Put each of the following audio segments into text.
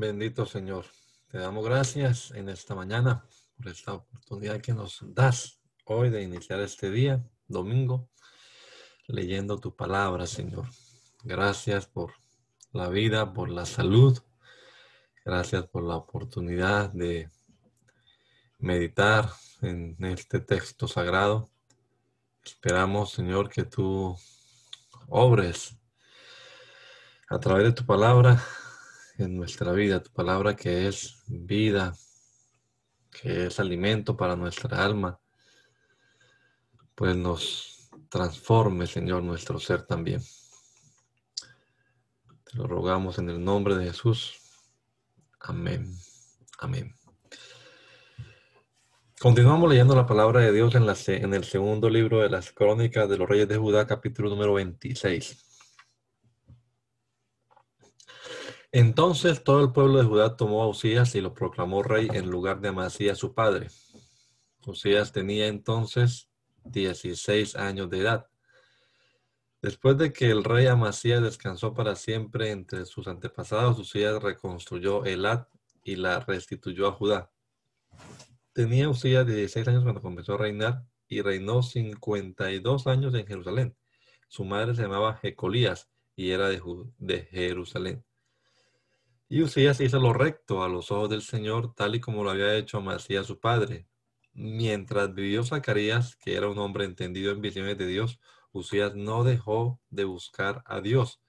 Bendito Señor, te damos gracias en esta mañana por esta oportunidad que nos das hoy de iniciar este día, domingo, leyendo tu palabra, Señor. Gracias por la vida, por la salud. Gracias por la oportunidad de meditar en este texto sagrado. Esperamos, Señor, que tú obres a través de tu palabra en nuestra vida, tu palabra que es vida, que es alimento para nuestra alma, pues nos transforme, Señor, nuestro ser también. Te lo rogamos en el nombre de Jesús. Amén. Amén. Continuamos leyendo la palabra de Dios en, la, en el segundo libro de las crónicas de los reyes de Judá, capítulo número 26. Entonces todo el pueblo de Judá tomó a Usías y lo proclamó rey en lugar de Amasías su padre. Usías tenía entonces 16 años de edad. Después de que el rey Amasías descansó para siempre entre sus antepasados, Usías reconstruyó Elat y la restituyó a Judá. Tenía Usías 16 años cuando comenzó a reinar y reinó 52 años en Jerusalén. Su madre se llamaba Jecolías y era de, de Jerusalén. Y Usías hizo lo recto a los ojos del Señor, tal y como lo había hecho Amasías su padre. Mientras vivió Zacarías, que era un hombre entendido en visiones de Dios, Usías no dejó de buscar a Dios.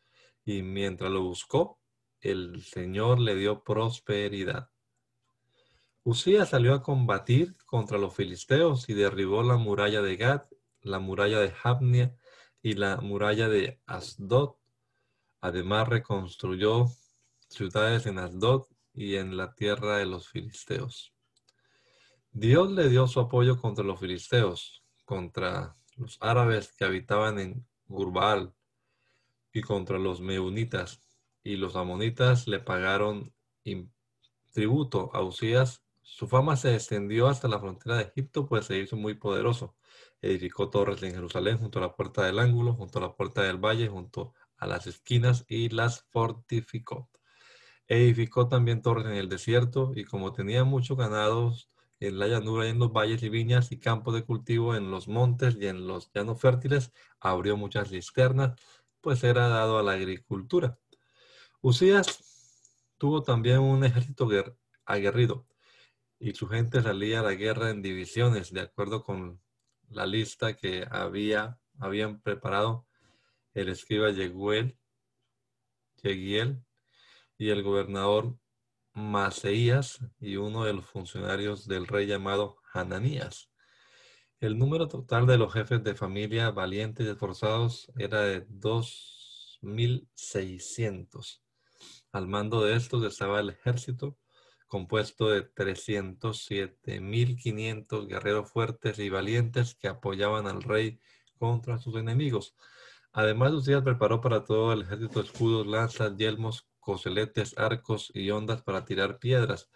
Y mientras lo buscó, el Señor le dio prosperidad. Usías salió a combatir contra los filisteos y derribó la muralla de Gad, la muralla de Jabnia y la muralla de Asdod. Además reconstruyó ciudades en Asdod y en la tierra de los filisteos. Dios le dio su apoyo contra los filisteos, contra los árabes que habitaban en Gurbal y contra los meunitas, y los amonitas le pagaron tributo a Usías. Su fama se extendió hasta la frontera de Egipto, pues se hizo muy poderoso. Edificó torres en Jerusalén, junto a la puerta del ángulo, junto a la puerta del valle, junto a las esquinas, y las fortificó. Edificó también torres en el desierto y como tenía muchos ganados en la llanura y en los valles y viñas y campos de cultivo en los montes y en los llanos fértiles, abrió muchas cisternas, pues era dado a la agricultura. Usías tuvo también un ejército aguerrido y su gente salía a la guerra en divisiones, de acuerdo con la lista que había, habían preparado el escriba Yeguel, Yegiel y el gobernador Maseías y uno de los funcionarios del rey llamado Hananías. El número total de los jefes de familia valientes y esforzados era de 2.600. Al mando de estos estaba el ejército, compuesto de 307.500 guerreros fuertes y valientes que apoyaban al rey contra sus enemigos. Además, Usías preparó para todo el ejército escudos, lanzas, yelmos, coseletes, arcos y ondas para tirar piedras.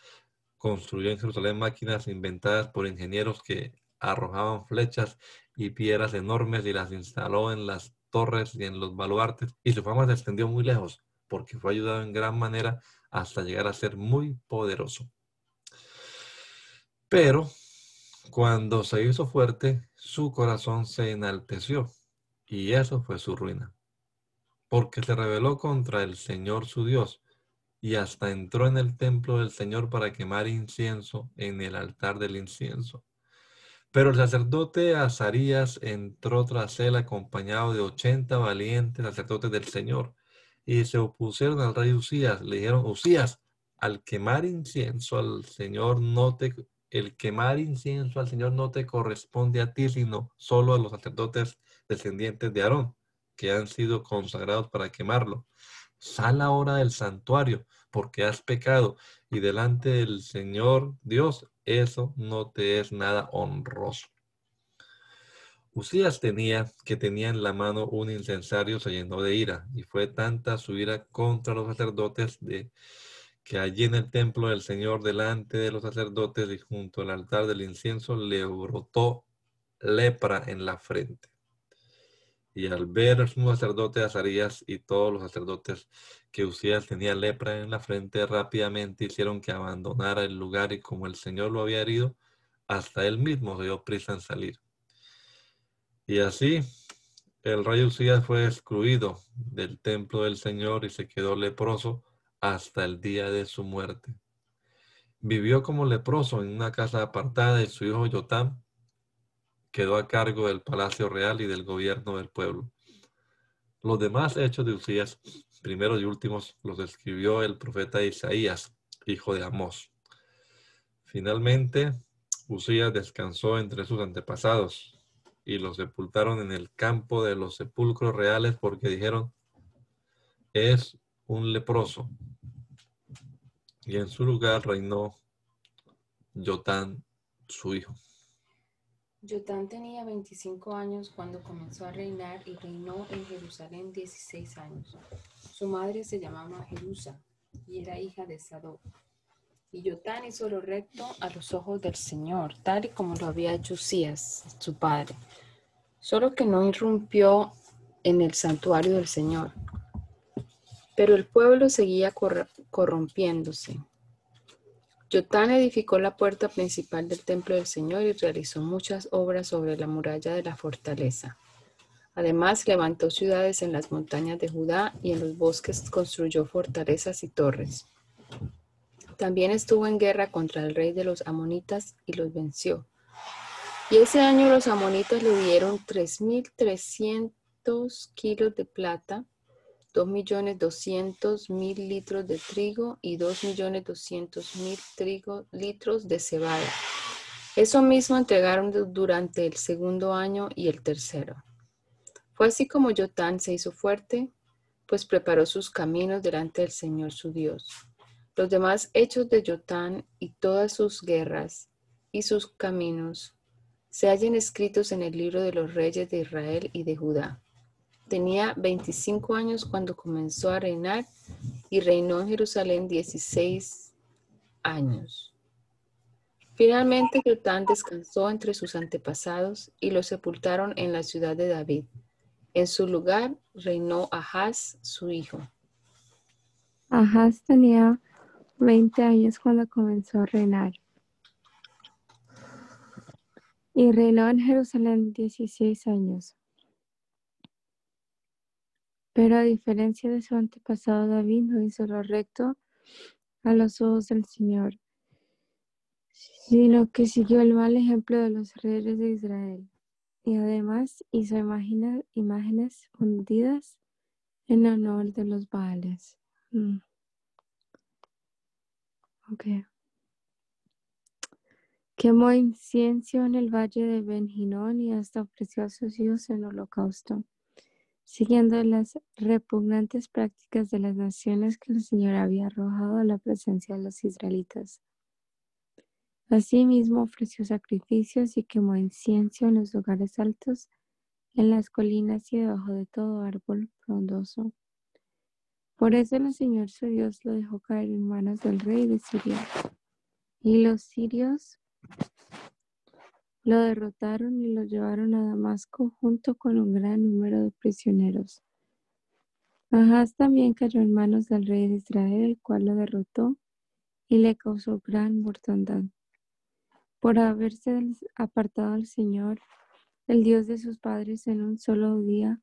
Construyó en Jerusalén máquinas inventadas por ingenieros que arrojaban flechas y piedras enormes y las instaló en las torres y en los baluartes. Y su fama se extendió muy lejos porque fue ayudado en gran manera hasta llegar a ser muy poderoso. Pero cuando se hizo fuerte, su corazón se enalteció y eso fue su ruina porque se rebeló contra el Señor su Dios, y hasta entró en el templo del Señor para quemar incienso en el altar del incienso. Pero el sacerdote Azarías entró tras él acompañado de ochenta valientes sacerdotes del Señor, y se opusieron al rey Usías. Le dijeron, Usías, al quemar incienso al Señor no te el quemar incienso al Señor no te corresponde a ti, sino solo a los sacerdotes descendientes de Aarón, que han sido consagrados para quemarlo. Sal ahora del santuario, porque has pecado, y delante del Señor Dios eso no te es nada honroso. Usías tenía que tenía en la mano un incensario, se llenó de ira, y fue tanta su ira contra los sacerdotes de que allí en el templo del Señor, delante de los sacerdotes y junto al altar del incienso, le brotó lepra en la frente. Y al ver el sacerdote Azarías y todos los sacerdotes que Usías tenía lepra en la frente, rápidamente hicieron que abandonara el lugar y como el Señor lo había herido, hasta él mismo se dio prisa en salir. Y así el rey Usías fue excluido del templo del Señor y se quedó leproso hasta el día de su muerte. Vivió como leproso en una casa apartada y su hijo Yotam quedó a cargo del palacio real y del gobierno del pueblo. Los demás hechos de Usías, primeros y últimos, los escribió el profeta Isaías, hijo de Amós. Finalmente, Usías descansó entre sus antepasados y los sepultaron en el campo de los sepulcros reales porque dijeron, es un leproso y en su lugar reinó Jotán, su hijo. Jotán tenía 25 años cuando comenzó a reinar y reinó en Jerusalén 16 años. Su madre se llamaba Jerusa y era hija de Sadoc. Y Jotán hizo lo recto a los ojos del Señor, tal y como lo había hecho su padre. Solo que no irrumpió en el santuario del Señor pero el pueblo seguía corrompiéndose. Yotán edificó la puerta principal del templo del Señor y realizó muchas obras sobre la muralla de la fortaleza. Además, levantó ciudades en las montañas de Judá y en los bosques construyó fortalezas y torres. También estuvo en guerra contra el rey de los amonitas y los venció. Y ese año los amonitas le dieron 3.300 kilos de plata 2.200.000 litros de trigo y 2.200.000 litros de cebada. Eso mismo entregaron durante el segundo año y el tercero. Fue así como Jotán se hizo fuerte, pues preparó sus caminos delante del Señor su Dios. Los demás hechos de Jotán y todas sus guerras y sus caminos se hallan escritos en el libro de los reyes de Israel y de Judá. Tenía 25 años cuando comenzó a reinar y reinó en Jerusalén 16 años. Finalmente Jotán descansó entre sus antepasados y lo sepultaron en la ciudad de David. En su lugar reinó Ahaz, su hijo. Ahaz tenía 20 años cuando comenzó a reinar. Y reinó en Jerusalén 16 años. Pero a diferencia de su antepasado David, no hizo lo recto a los ojos del Señor, sino que siguió el mal ejemplo de los reyes de Israel. Y además hizo imágenes hundidas en honor de los Baales. Mm. Quemó incienso en el valle de Benjinón y hasta ofreció a sus hijos en holocausto siguiendo las repugnantes prácticas de las naciones que el Señor había arrojado a la presencia de los israelitas. Asimismo ofreció sacrificios y quemó incienso en los lugares altos, en las colinas y debajo de todo árbol frondoso. Por eso el Señor su Dios lo dejó caer en manos del rey de Siria. Y los sirios lo derrotaron y lo llevaron a Damasco junto con un gran número de prisioneros. Ahaz también cayó en manos del rey de Israel, el cual lo derrotó y le causó gran mortandad. Por haberse apartado al Señor, el Dios de sus padres, en un solo día,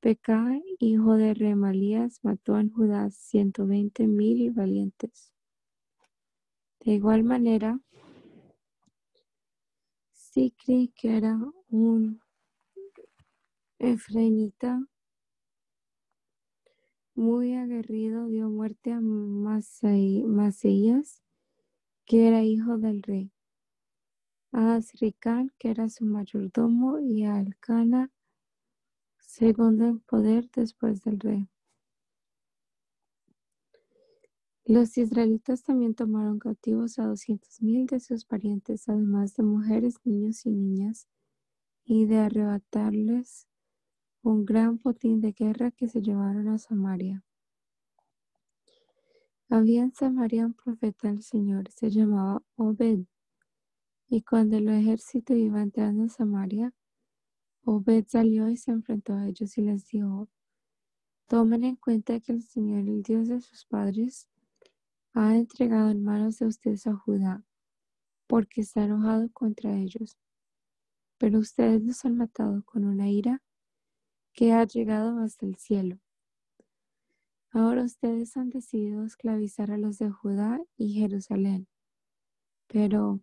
Pecá, hijo de Remalías, mató en Judá ciento veinte mil valientes. De igual manera, Sicri, que era un efrainita muy aguerrido, dio muerte a Maseías, que era hijo del rey. a Azricán, que era su mayordomo, y a Elcana, segundo en poder después del rey. Los israelitas también tomaron cautivos a doscientos mil de sus parientes, además de mujeres, niños y niñas, y de arrebatarles un gran botín de guerra que se llevaron a Samaria. Había en Samaria un profeta del Señor, se llamaba Obed. Y cuando el ejército iba entrando en Samaria, Obed salió y se enfrentó a ellos y les dijo, tomen en cuenta que el Señor, el Dios de sus padres, ha entregado en manos de ustedes a Judá, porque está enojado contra ellos. Pero ustedes los han matado con una ira que ha llegado hasta el cielo. Ahora ustedes han decidido esclavizar a los de Judá y Jerusalén. Pero,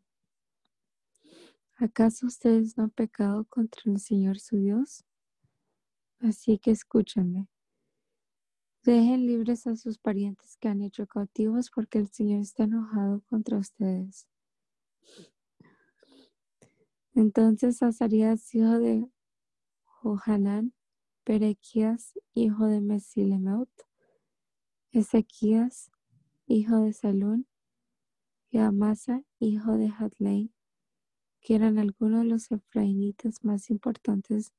¿acaso ustedes no han pecado contra el Señor su Dios? Así que escúchenme. Dejen libres a sus parientes que han hecho cautivos porque el Señor está enojado contra ustedes. Entonces Azarías, hijo de Johanán, Perequías, hijo de Mesilemeut, Ezequías, hijo de Salún, y Amasa, hijo de Hadley, que eran algunos de los efraínitas más importantes,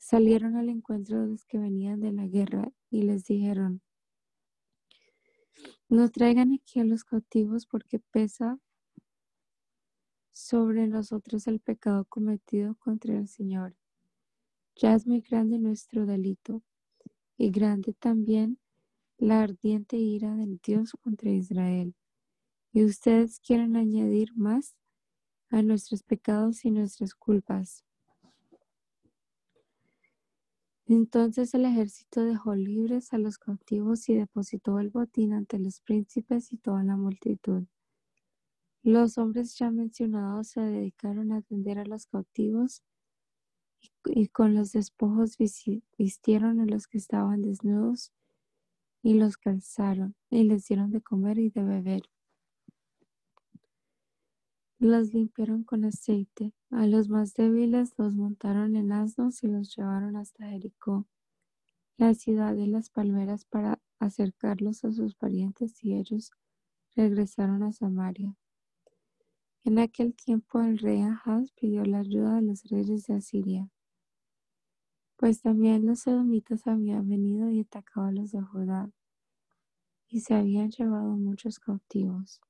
salieron al encuentro de los que venían de la guerra y les dijeron, no traigan aquí a los cautivos porque pesa sobre nosotros el pecado cometido contra el Señor. Ya es muy grande nuestro delito y grande también la ardiente ira del Dios contra Israel. Y ustedes quieren añadir más a nuestros pecados y nuestras culpas. Entonces el ejército dejó libres a los cautivos y depositó el botín ante los príncipes y toda la multitud. Los hombres ya mencionados se dedicaron a atender a los cautivos y, con los despojos vistieron a los que estaban desnudos y los calzaron y les dieron de comer y de beber. Los limpiaron con aceite. A los más débiles los montaron en asnos y los llevaron hasta Jericó, la ciudad de las palmeras, para acercarlos a sus parientes y ellos regresaron a Samaria. En aquel tiempo el rey Ahaz pidió la ayuda de los reyes de Asiria, pues también los edomitas habían venido y atacado a los de Judá, y se habían llevado muchos cautivos.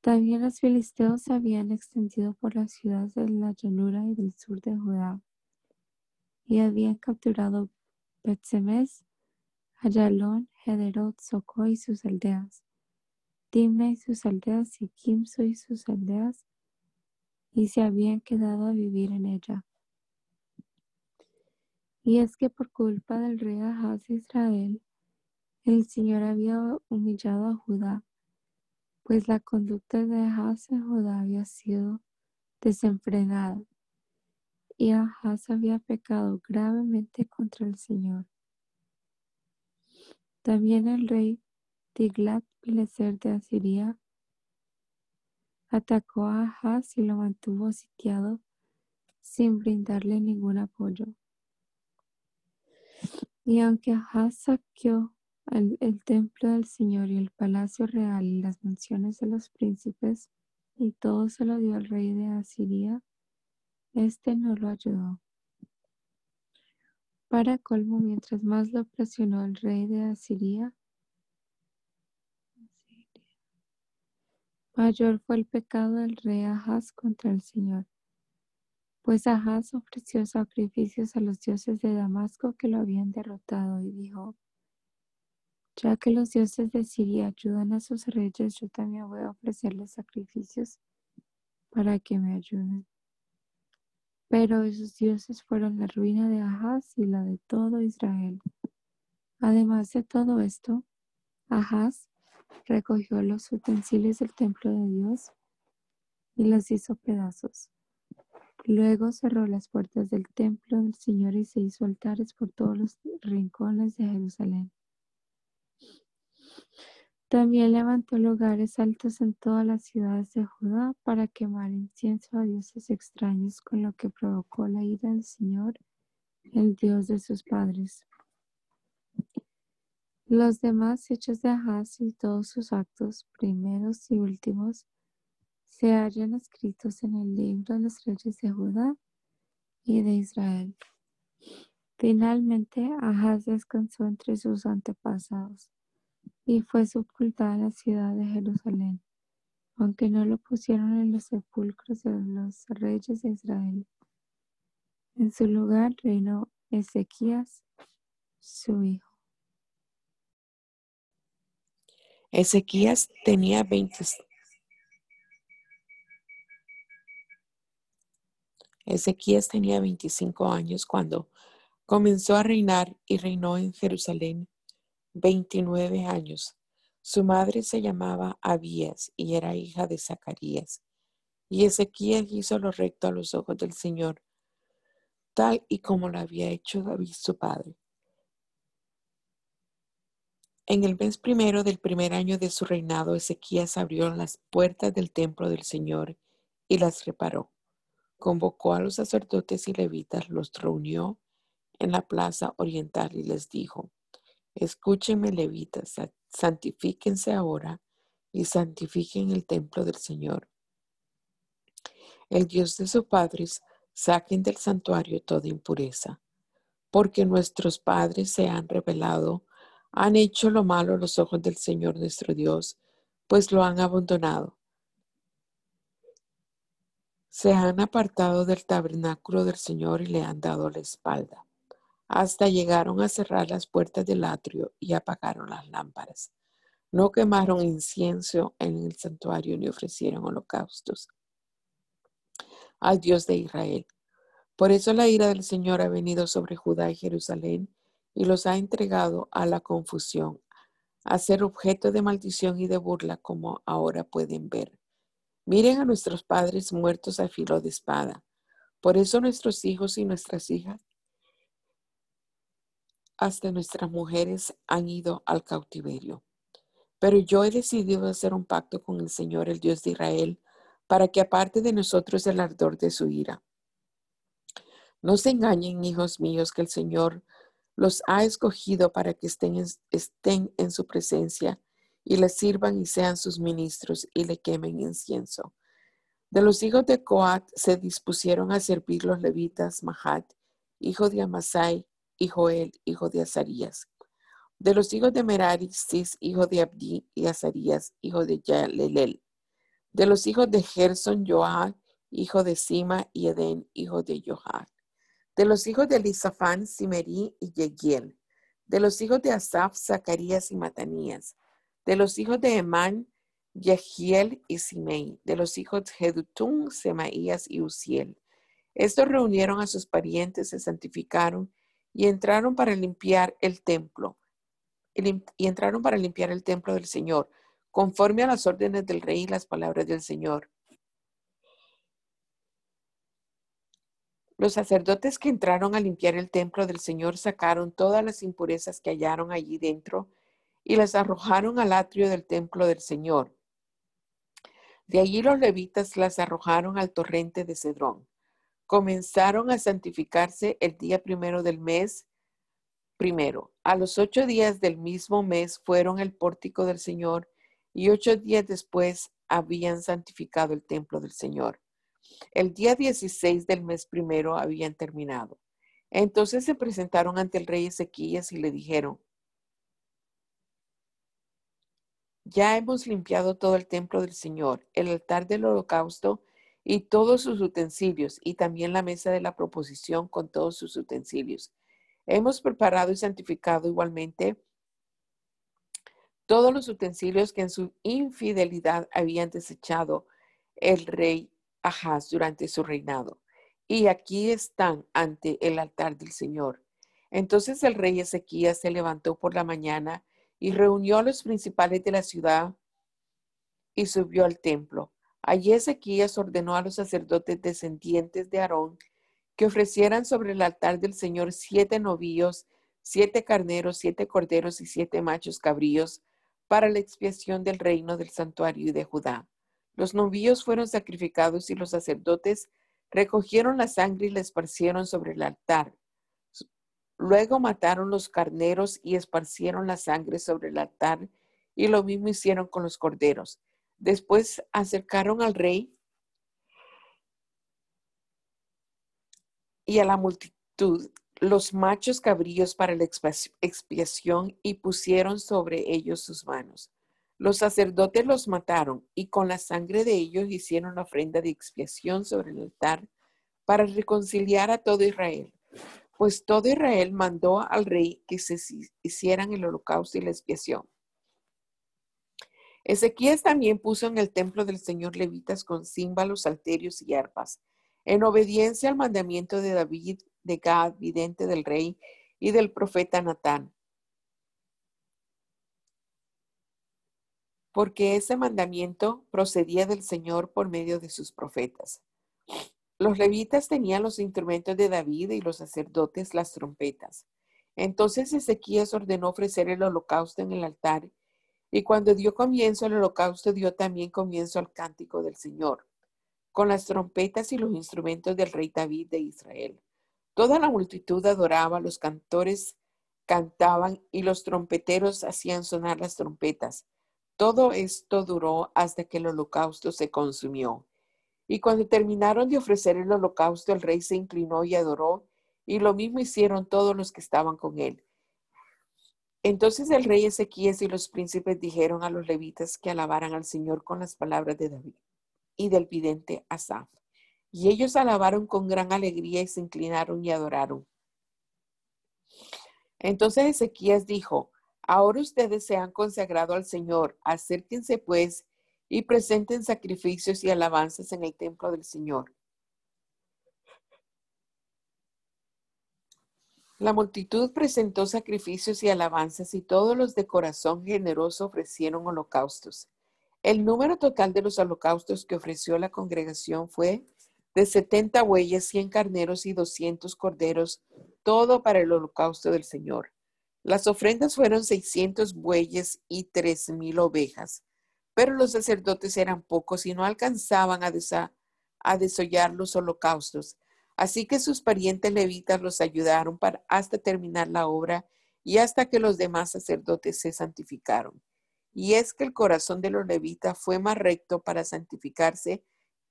También los filisteos se habían extendido por las ciudades de la llanura y del sur de Judá, y habían capturado Betsemes, Ayalón, Hederot, Soco y sus aldeas Timna y sus aldeas y Kimso y sus aldeas, y se habían quedado a vivir en ella. Y es que por culpa del rey Ahaz de Israel, el Señor había humillado a Judá, pues la conducta de Judá había sido desenfrenada, y Ahaz había pecado gravemente contra el Señor. También el rey Tiglat-Pileser de Asiria atacó a Ahaz y lo mantuvo sitiado sin brindarle ningún apoyo. Y aunque Ahaz saqueó el, templo del Señor y el palacio real y las mansiones de los príncipes, y todo se lo dio al rey de Asiria, este no lo ayudó. Para colmo, mientras más lo presionó el rey de Asiria, Mayor fue el pecado del rey Ahaz contra el Señor, pues Ahaz ofreció sacrificios a los dioses de Damasco que lo habían derrotado y dijo, ya que los dioses de Siria ayudan a sus reyes, yo también voy a ofrecerles sacrificios para que me ayuden. Pero esos dioses fueron la ruina de Ahaz y la de todo Israel. Además de todo esto, Ahaz recogió los utensilios del templo de Dios y los hizo pedazos. Luego cerró las puertas del templo del Señor y se hizo altares por todos los rincones de Jerusalén. También levantó lugares altos en todas las ciudades de Judá para quemar incienso a dioses extraños, con lo que provocó la ira del Señor, el Dios de sus padres. Los demás hechos de Ahaz y todos sus actos, primeros y últimos, se hallan escritos en el libro de los reyes de Judá y de Israel. Finalmente, Ahaz descansó entre sus antepasados y fue sepultada en la ciudad de Jerusalén, aunque no lo pusieron en los sepulcros de los reyes de Israel. En su lugar reinó Ezequías, su hijo. Ezequías tenía 20. Ezequías tenía 25 años cuando comenzó a reinar y reinó en Jerusalén 29 años. Su madre se llamaba Abías y era hija de Zacarías. Y Ezequías hizo lo recto a los ojos del Señor, tal y como lo había hecho David su padre. En el mes primero del primer año de su reinado, Ezequías abrió las puertas del templo del Señor y las reparó. Convocó a los sacerdotes y levitas, los reunió en la plaza oriental y les dijo, escúchenme levitas, santifíquense ahora y santifiquen el templo del Señor. El Dios de sus padres, saquen del santuario toda impureza, porque nuestros padres se han revelado han hecho lo malo los ojos del Señor nuestro Dios, pues lo han abandonado. Se han apartado del tabernáculo del Señor y le han dado la espalda. Hasta llegaron a cerrar las puertas del atrio y apagaron las lámparas. No quemaron incienso en el santuario ni ofrecieron holocaustos al Dios de Israel. Por eso la ira del Señor ha venido sobre Judá y Jerusalén y los ha entregado a la confusión, a ser objeto de maldición y de burla, como ahora pueden ver. Miren a nuestros padres muertos a filo de espada. Por eso nuestros hijos y nuestras hijas, hasta nuestras mujeres, han ido al cautiverio. Pero yo he decidido hacer un pacto con el Señor, el Dios de Israel, para que aparte de nosotros el ardor de su ira. No se engañen, hijos míos, que el Señor los ha escogido para que estén en, su presencia y le sirvan y sean sus ministros y le quemen incienso. De los hijos de Coat se dispusieron a servir los levitas Mahat, hijo de Amasai, y Joel, hijo de Azarías. De los hijos de Merari, Sis, hijo de Abdi, y Azarías, hijo de Yalelel. De los hijos de Gerson, Joah, hijo de Sima, y Eden, hijo de Johar. De los hijos de Elisafán, Simerí y Yegiel. De los hijos de Asaf, Zacarías y Matanías. De los hijos de Emán, Yehiel y Simei. De los hijos de Jedutún, Semaías y Uziel. Estos reunieron a sus parientes, se santificaron y entraron para limpiar el templo. Y entraron para limpiar el templo del Señor, conforme a las órdenes del rey y las palabras del Señor. Los sacerdotes que entraron a limpiar el templo del Señor sacaron todas las impurezas que hallaron allí dentro y las arrojaron al atrio del templo del Señor. De allí los levitas las arrojaron al torrente de Cedrón. Comenzaron a santificarse el día primero del mes primero. A los ocho días del mismo mes fueron el pórtico del Señor y ocho días después habían santificado el templo del Señor. El día 16 del mes primero habían terminado. Entonces se presentaron ante el rey Ezequías y le dijeron, ya hemos limpiado todo el templo del Señor, el altar del holocausto y todos sus utensilios, y también la mesa de la proposición con todos sus utensilios. Hemos preparado y santificado igualmente todos los utensilios que en su infidelidad habían desechado el rey Ahaz durante su reinado. Y aquí están ante el altar del Señor. Entonces el rey Ezequías se levantó por la mañana y reunió a los principales de la ciudad y subió al templo. Allí Ezequías ordenó a los sacerdotes descendientes de Aarón que ofrecieran sobre el altar del Señor siete novillos, siete carneros, siete corderos y siete machos cabríos para la expiación del reino del santuario y de Judá. Los novillos fueron sacrificados y los sacerdotes recogieron la sangre y la esparcieron sobre el altar. Luego mataron los carneros y esparcieron la sangre sobre el altar y lo mismo hicieron con los corderos. Después acercaron al rey y a la multitud los machos cabríos para la expiación y pusieron sobre ellos sus manos. Los sacerdotes los mataron y con la sangre de ellos hicieron la ofrenda de expiación sobre el altar para reconciliar a todo Israel. Pues todo Israel mandó al rey que se hicieran el holocausto y la expiación. Ezequías también puso en el templo del Señor levitas con címbalos, salterios y arpas, en obediencia al mandamiento de David, de Gad, vidente del rey, y del profeta Natán. Porque ese mandamiento procedía del Señor por medio de sus profetas. Los levitas tenían los instrumentos de David y los sacerdotes las trompetas. Entonces Ezequías ordenó ofrecer el holocausto en el altar y cuando dio comienzo al holocausto, dio también comienzo al cántico del Señor, con las trompetas y los instrumentos del rey David de Israel. Toda la multitud adoraba, los cantores cantaban y los trompeteros hacían sonar las trompetas. Todo esto duró hasta que el holocausto se consumió. Y cuando terminaron de ofrecer el holocausto, el rey se inclinó y adoró, y lo mismo hicieron todos los que estaban con él. Entonces el rey Ezequías y los príncipes dijeron a los levitas que alabaran al Señor con las palabras de David y del vidente Asaf. Y ellos alabaron con gran alegría y se inclinaron y adoraron. Entonces Ezequías dijo, ahora ustedes se han consagrado al Señor, acérquense pues y presenten sacrificios y alabanzas en el templo del Señor. La multitud presentó sacrificios y alabanzas y todos los de corazón generoso ofrecieron holocaustos. El número total de los holocaustos que ofreció la congregación fue de 70 bueyes, 100 carneros y 200 corderos, todo para el holocausto del Señor. Las ofrendas fueron 600 bueyes y 3,000 ovejas, pero los sacerdotes eran pocos y no alcanzaban a, a desollar los holocaustos. Así que sus parientes levitas los ayudaron para hasta terminar la obra y hasta que los demás sacerdotes se santificaron. Y es que el corazón de los levitas fue más recto para santificarse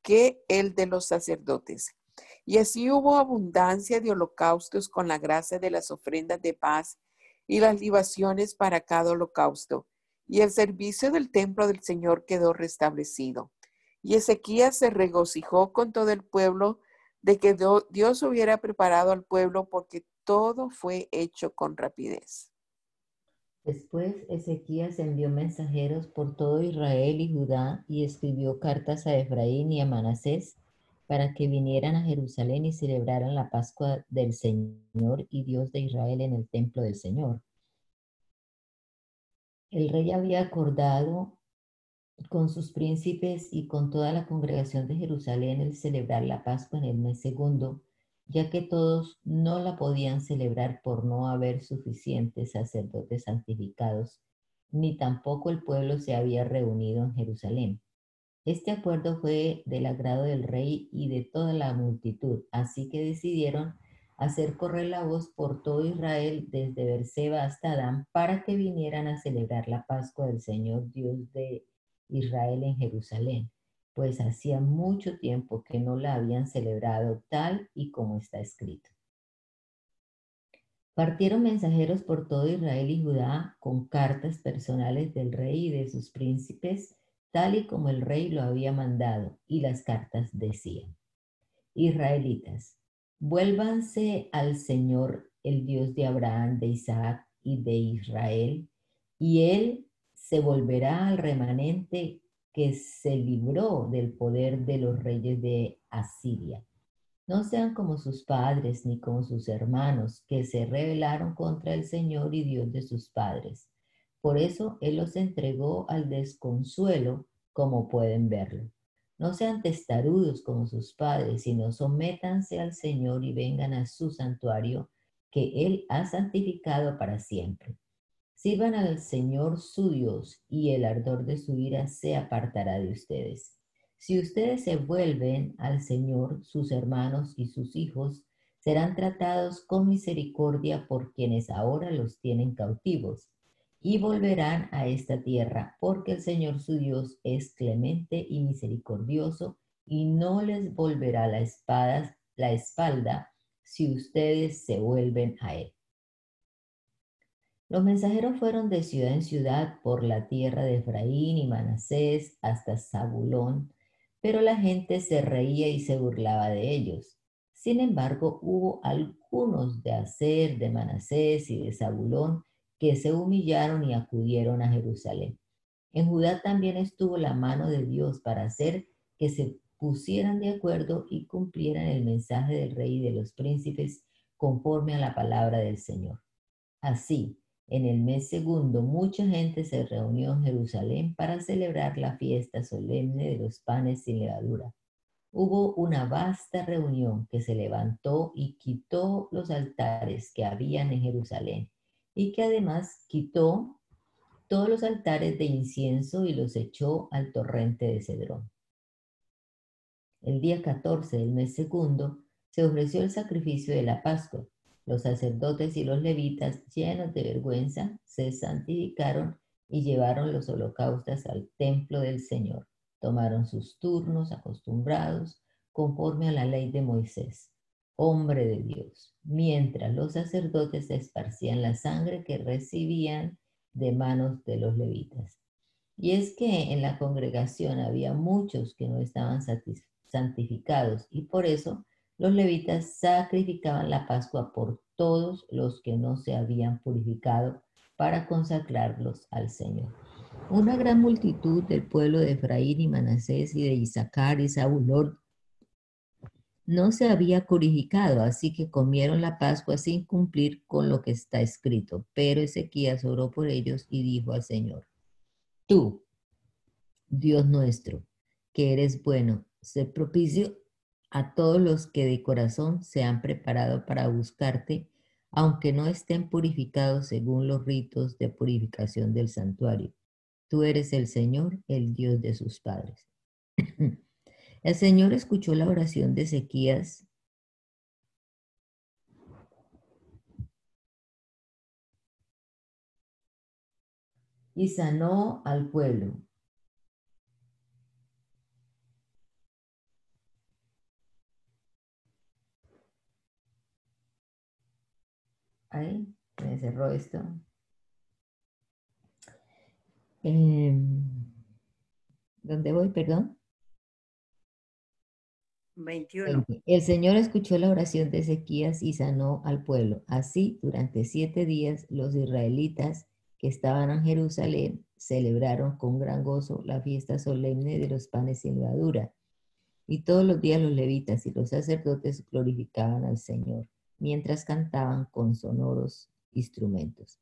que el de los sacerdotes. Y así hubo abundancia de holocaustos con la gracia de las ofrendas de paz y las libaciones para cada holocausto. Y el servicio del templo del Señor quedó restablecido. Y Ezequías se regocijó con todo el pueblo de que Dios hubiera preparado al pueblo porque todo fue hecho con rapidez. Después Ezequías envió mensajeros por todo Israel y Judá y escribió cartas a Efraín y a Manasés para que vinieran a Jerusalén y celebraran la Pascua del Señor y Dios de Israel en el templo del Señor. El rey había acordado con sus príncipes y con toda la congregación de Jerusalén el celebrar la Pascua en el mes segundo, ya que todos no la podían celebrar por no haber suficientes sacerdotes santificados, ni tampoco el pueblo se había reunido en Jerusalén. Este acuerdo fue del agrado del rey y de toda la multitud, así que decidieron hacer correr la voz por todo Israel desde Berseba hasta Adán para que vinieran a celebrar la Pascua del Señor Dios de Israel en Jerusalén, pues hacía mucho tiempo que no la habían celebrado tal y como está escrito. Partieron mensajeros por todo Israel y Judá con cartas personales del rey y de sus príncipes, tal y como el rey lo había mandado, y las cartas decían, Israelitas, vuélvanse al Señor, el Dios de Abraham, de Isaac y de Israel, y él se volverá al remanente que se libró del poder de los reyes de Asiria. No sean como sus padres ni como sus hermanos, que se rebelaron contra el Señor y Dios de sus padres. Por eso Él los entregó al desconsuelo, como pueden verlo. No sean testarudos como sus padres, sino sométanse al Señor y vengan a su santuario, que Él ha santificado para siempre. Sirvan al Señor su Dios y el ardor de su ira se apartará de ustedes. Si ustedes se vuelven al Señor, sus hermanos y sus hijos serán tratados con misericordia por quienes ahora los tienen cautivos y volverán a esta tierra, porque el Señor su Dios es clemente y misericordioso y no les volverá la espada, la espalda si ustedes se vuelven a él. Los mensajeros fueron de ciudad en ciudad por la tierra de Efraín y Manasés hasta Zabulón, pero la gente se reía y se burlaba de ellos. Sin embargo, hubo algunos de Aser, de Manasés y de Zabulón que se humillaron y acudieron a Jerusalén. En Judá también estuvo la mano de Dios para hacer que se pusieran de acuerdo y cumplieran el mensaje del rey y de los príncipes conforme a la palabra del Señor. Así, en el mes segundo, mucha gente se reunió en Jerusalén para celebrar la fiesta solemne de los panes sin levadura. Hubo una vasta reunión que se levantó y quitó los altares que habían en Jerusalén y que además quitó todos los altares de incienso y los echó al torrente de Cedrón. El día 14 del mes segundo se ofreció el sacrificio de la Pascua los sacerdotes y los levitas, llenos de vergüenza, se santificaron y llevaron los holocaustos al templo del Señor. Tomaron sus turnos acostumbrados conforme a la ley de Moisés, hombre de Dios, mientras los sacerdotes esparcían la sangre que recibían de manos de los levitas. Y es que en la congregación había muchos que no estaban santificados y por eso los levitas sacrificaban la Pascua por todos los que no se habían purificado para consagrarlos al Señor. Una gran multitud del pueblo de Efraín y Manasés y de Isaacar y Zabulón no se había purificado, así que comieron la Pascua sin cumplir con lo que está escrito. Pero Ezequías oró por ellos y dijo al Señor, tú, Dios nuestro, que eres bueno, sé propicio a todos los que de corazón se han preparado para buscarte, aunque no estén purificados según los ritos de purificación del santuario. Tú eres el Señor, el Dios de sus padres. el Señor escuchó la oración de Ezequías y sanó al pueblo Ahí, me cerró esto. Em, ¿Dónde voy, perdón? 21. El Señor escuchó la oración de Ezequías y sanó al pueblo. Así, durante siete días, los israelitas que estaban en Jerusalén celebraron con gran gozo la fiesta solemne de los panes sin levadura. Y todos los días los levitas y los sacerdotes glorificaban al Señor mientras cantaban con sonoros instrumentos.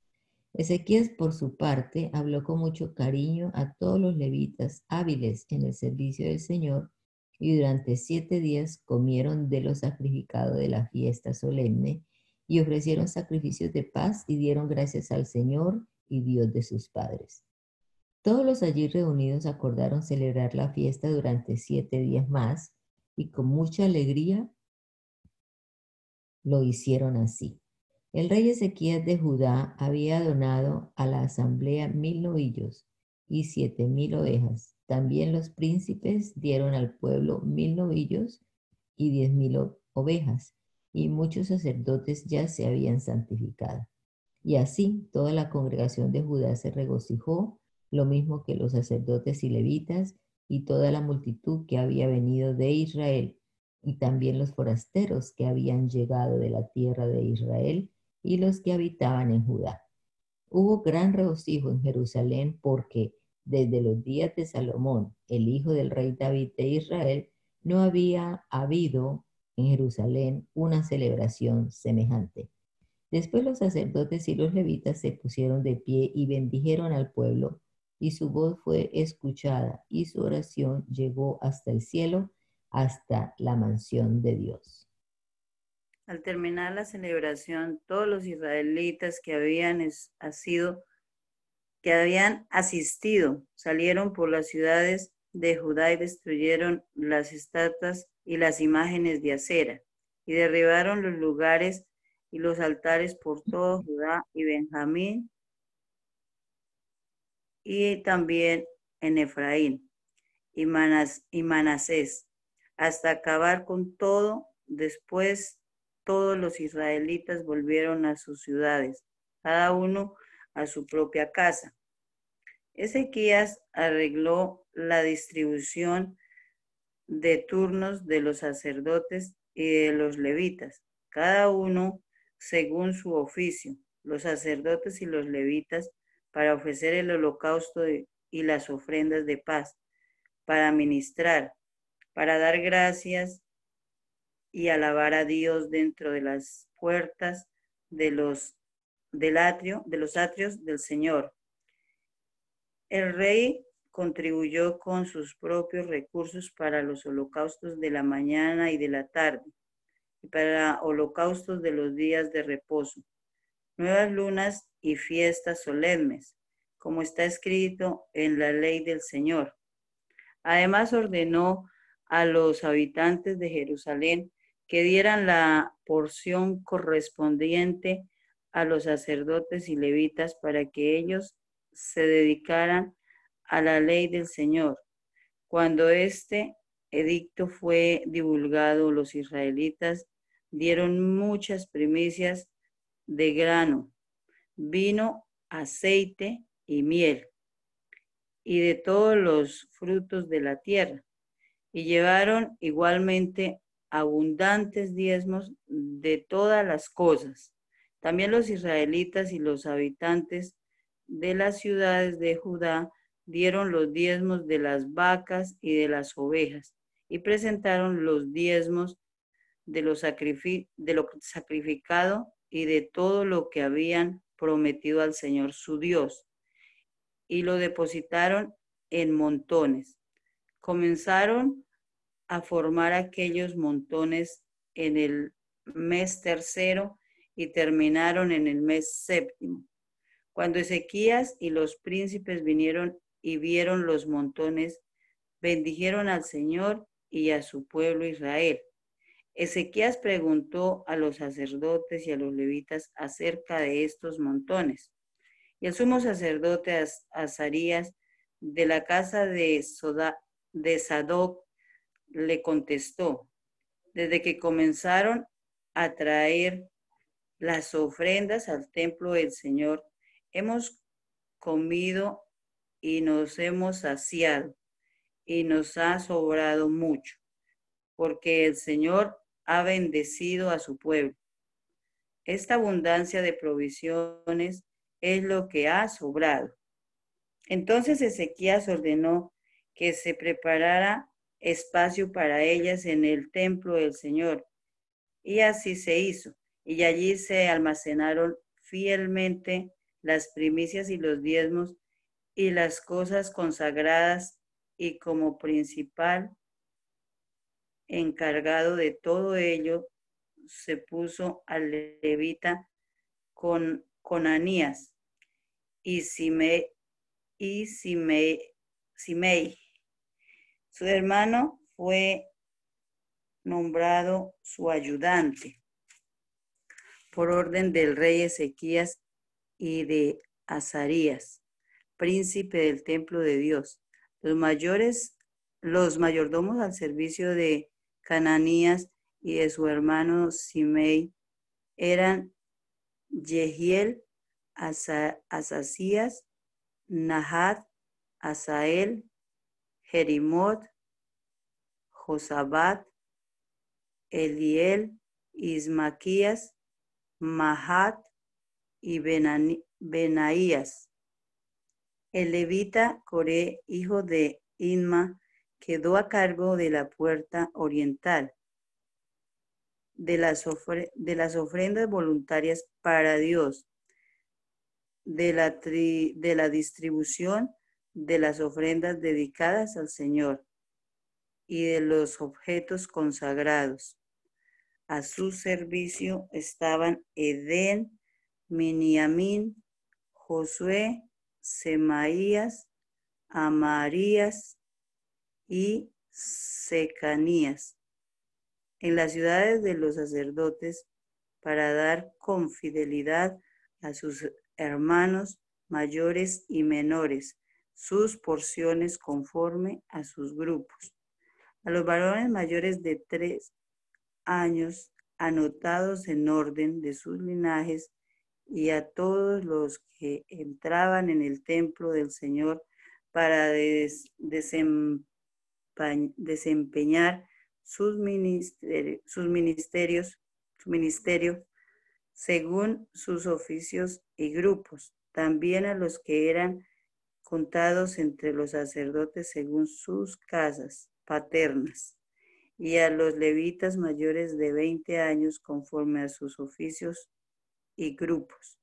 Ezequías, por su parte, habló con mucho cariño a todos los levitas hábiles en el servicio del Señor y durante siete días comieron de lo sacrificado de la fiesta solemne y ofrecieron sacrificios de paz y dieron gracias al Señor y Dios de sus padres. Todos los allí reunidos acordaron celebrar la fiesta durante siete días más y con mucha alegría lo hicieron así. El rey Ezequías de Judá había donado a la asamblea mil novillos y siete mil ovejas. También los príncipes dieron al pueblo mil novillos y diez mil ovejas, y muchos sacerdotes ya se habían santificado. Y así toda la congregación de Judá se regocijó, lo mismo que los sacerdotes y levitas y toda la multitud que había venido de Israel y también los forasteros que habían llegado de la tierra de Israel y los que habitaban en Judá. Hubo gran regocijo en Jerusalén porque desde los días de Salomón, el hijo del rey David de Israel, no había habido en Jerusalén una celebración semejante. Después los sacerdotes y los levitas se pusieron de pie y bendijeron al pueblo, y su voz fue escuchada, y su oración llegó hasta el cielo hasta la mansión de Dios. Al terminar la celebración, todos los israelitas que habían sido que habían asistido salieron por las ciudades de Judá y destruyeron las estatuas y las imágenes de acera y derribaron los lugares y los altares por todo Judá y Benjamín y también en Efraín y, y Manasés, hasta acabar con todo. Después todos los israelitas volvieron a sus ciudades, cada uno a su propia casa. Ezequías arregló la distribución de turnos de los sacerdotes y de los levitas, cada uno según su oficio, los sacerdotes y los levitas, para ofrecer el holocausto y las ofrendas de paz, para ministrar, para dar gracias y alabar a Dios dentro de las puertas de los del atrio, de los atrios del Señor. El rey contribuyó con sus propios recursos para los holocaustos de la mañana y de la tarde, y para holocaustos de los días de reposo, nuevas lunas y fiestas solemnes, como está escrito en la ley del Señor. Además ordenó a los habitantes de Jerusalén que dieran la porción correspondiente a los sacerdotes y levitas para que ellos se dedicaran a la ley del Señor. Cuando este edicto fue divulgado, los israelitas dieron muchas primicias de grano, vino, aceite y miel, y de todos los frutos de la tierra, y llevaron igualmente abundantes diezmos de todas las cosas. También los israelitas y los habitantes de las ciudades de Judá dieron los diezmos de las vacas y de las ovejas y presentaron los diezmos de lo, de lo sacrificado y de todo lo que habían prometido al Señor su Dios y lo depositaron en montones. Comenzaron a formar aquellos montones en el mes tercero y terminaron en el mes séptimo. Cuando Ezequías y los príncipes vinieron y vieron los montones, bendijeron al Señor y a su pueblo Israel. Ezequías preguntó a los sacerdotes y a los levitas acerca de estos montones. Y el sumo sacerdote Azarías de la casa de, de Sadoc le contestó, desde que comenzaron a traer las ofrendas al templo del Señor, hemos comido y nos hemos saciado y nos ha sobrado mucho, porque el Señor ha bendecido a su pueblo. Esta abundancia de provisiones es lo que ha sobrado. Entonces Ezequías ordenó que se preparara espacio para ellas en el templo del Señor. Y así se hizo. Y allí se almacenaron fielmente las primicias y los diezmos y las cosas consagradas y como principal encargado de todo ello se puso al levita con, con Anías y Simei, y Simei, Simei. Su hermano fue nombrado su ayudante por orden del rey Ezequías y de Azarías príncipe del templo de Dios. Los mayores, los mayordomos al servicio de Cananías y de su hermano Simei eran Yehiel, Asasías, Nahat, Asael, Jerimot, Josabat, Eliel, Ismaquías, Mahat y Benaías. El levita Coré, hijo de Inma, quedó a cargo de la puerta oriental de las, de las ofrendas voluntarias para Dios, de la, de la distribución de las ofrendas dedicadas al Señor y de los objetos consagrados. A su servicio estaban Edén, Miniamín, Josué, Semaías, Amarías y Secanías en las ciudades de los sacerdotes para dar con fidelidad a sus hermanos mayores y menores sus porciones conforme a sus grupos. A los varones mayores de tres años, anotados en orden de sus linajes, y a todos los que entraban en el templo del Señor para desempeñar sus, sus ministerios, su ministerio, según sus oficios y grupos, también a los que eran contados entre los sacerdotes según sus casas paternas, y a los levitas mayores de 20 años conforme a sus oficios y grupos.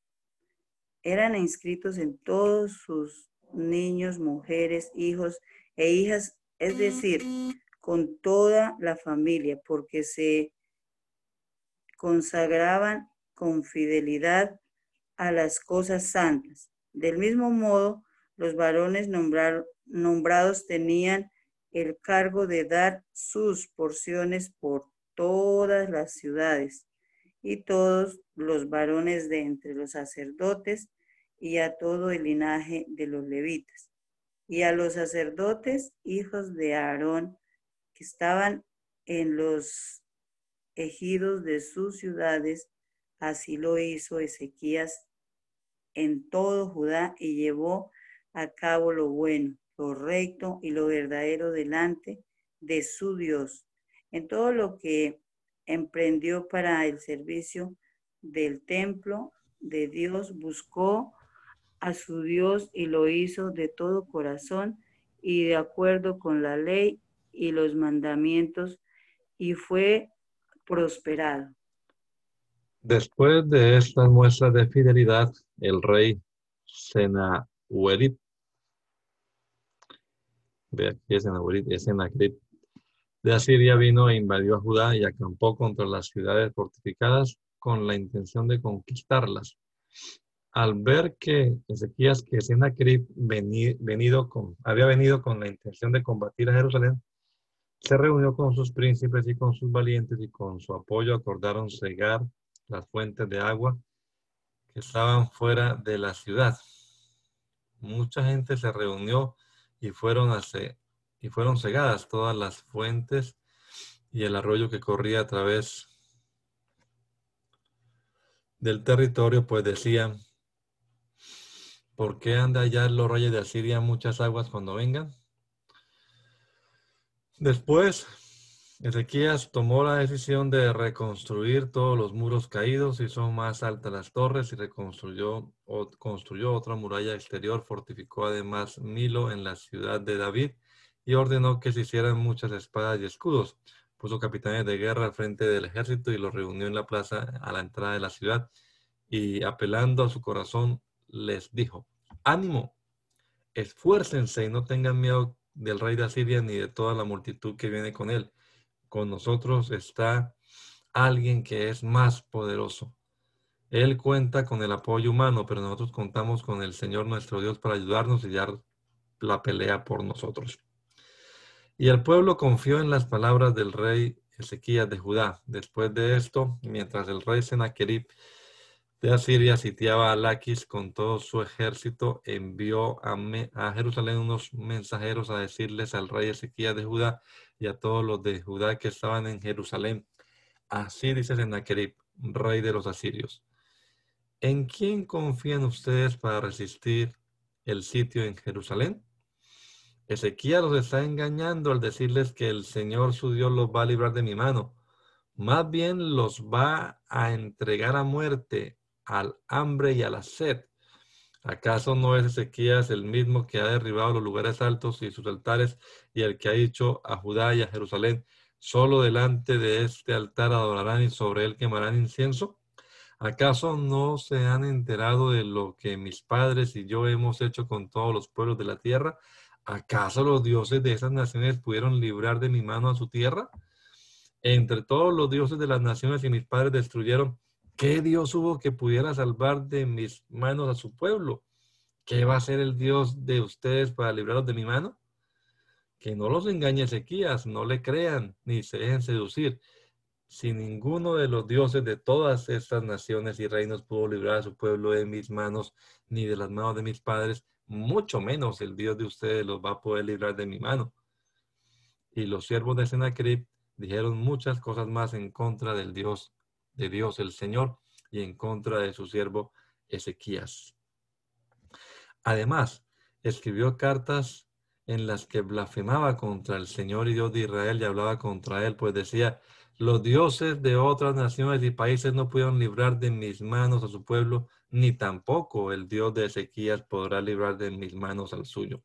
Eran inscritos en todos sus niños, mujeres, hijos e hijas, es decir, con toda la familia, porque se consagraban con fidelidad a las cosas santas. Del mismo modo, los varones nombrados tenían el cargo de dar sus porciones por todas las ciudades y todos los varones de entre los sacerdotes y a todo el linaje de los levitas. Y a los sacerdotes, hijos de Aarón, que estaban en los ejidos de sus ciudades, así lo hizo Ezequías en todo Judá y llevó a cabo lo bueno, lo recto y lo verdadero delante de su Dios. En todo lo que emprendió para el servicio del templo de Dios, buscó a su Dios y lo hizo de todo corazón y de acuerdo con la ley y los mandamientos y fue prosperado. Después de estas muestras de fidelidad, el rey Senahuerib De Asiria vino e invadió a Judá y acampó contra las ciudades fortificadas con la intención de conquistarlas. Al ver que Ezequías, que Sennacherib venido con, había venido con la intención de combatir a Jerusalén, se reunió con sus príncipes y con sus valientes y con su apoyo acordaron cegar las fuentes de agua que estaban fuera de la ciudad. Mucha gente se reunió y fueron, y fueron cegadas todas las fuentes y el arroyo que corría a través del territorio, pues decían, ¿por qué anda allá los reyes de Asiria muchas aguas cuando vengan? Después, Ezequías tomó la decisión de reconstruir todos los muros caídos son más altas las torres y reconstruyó construyó otra muralla exterior, fortificó además Milo en la ciudad de David y ordenó que se hicieran muchas espadas y escudos. Puso capitanes de guerra al frente del ejército y los reunió en la plaza a la entrada de la ciudad y apelando a su corazón les dijo, ánimo, esfuércense y no tengan miedo del rey de Asiria ni de toda la multitud que viene con él con nosotros está alguien que es más poderoso. Él cuenta con el apoyo humano, pero nosotros contamos con el Señor nuestro Dios para ayudarnos y dar la pelea por nosotros. Y el pueblo confió en las palabras del rey Ezequías de Judá. Después de esto, mientras el rey Sennacherib de Asiria sitiaba a Laquis con todo su ejército, envió a, Jerusalén unos mensajeros a decirles al rey Ezequías de Judá y a todos los de Judá que estaban en Jerusalén. Así dice Sennacherib, rey de los asirios. ¿En quién confían ustedes para resistir el sitio en Jerusalén? Ezequiel los está engañando al decirles que el Señor su Dios los va a librar de mi mano. Más bien los va a entregar a muerte, al hambre y a la sed. ¿Acaso no es Ezequías el mismo que ha derribado los lugares altos y sus altares y el que ha dicho a Judá y a Jerusalén, solo delante de este altar adorarán y sobre él quemarán incienso? ¿Acaso no se han enterado de lo que mis padres y yo hemos hecho con todos los pueblos de la tierra? ¿Acaso los dioses de esas naciones pudieron librar de mi mano a su tierra? Entre todos los dioses de las naciones y mis padres destruyeron, ¿Qué Dios hubo que pudiera salvar de mis manos a su pueblo? ¿Qué va a ser el Dios de ustedes para librarlos de mi mano? Que no los engañe Ezequías, no le crean ni se dejen seducir. Si ninguno de los dioses de todas estas naciones y reinos pudo librar a su pueblo de mis manos, ni de las manos de mis padres, mucho menos el Dios de ustedes los va a poder librar de mi mano. Y los siervos de Sennacherib dijeron muchas cosas más en contra del Dios, de Dios el Señor, y en contra de su siervo Ezequías. Además, escribió cartas en las que blasfemaba contra el Señor y Dios de Israel y hablaba contra él, pues decía, los dioses de otras naciones y países no pudieron librar de mis manos a su pueblo, ni tampoco el Dios de Ezequías podrá librar de mis manos al suyo.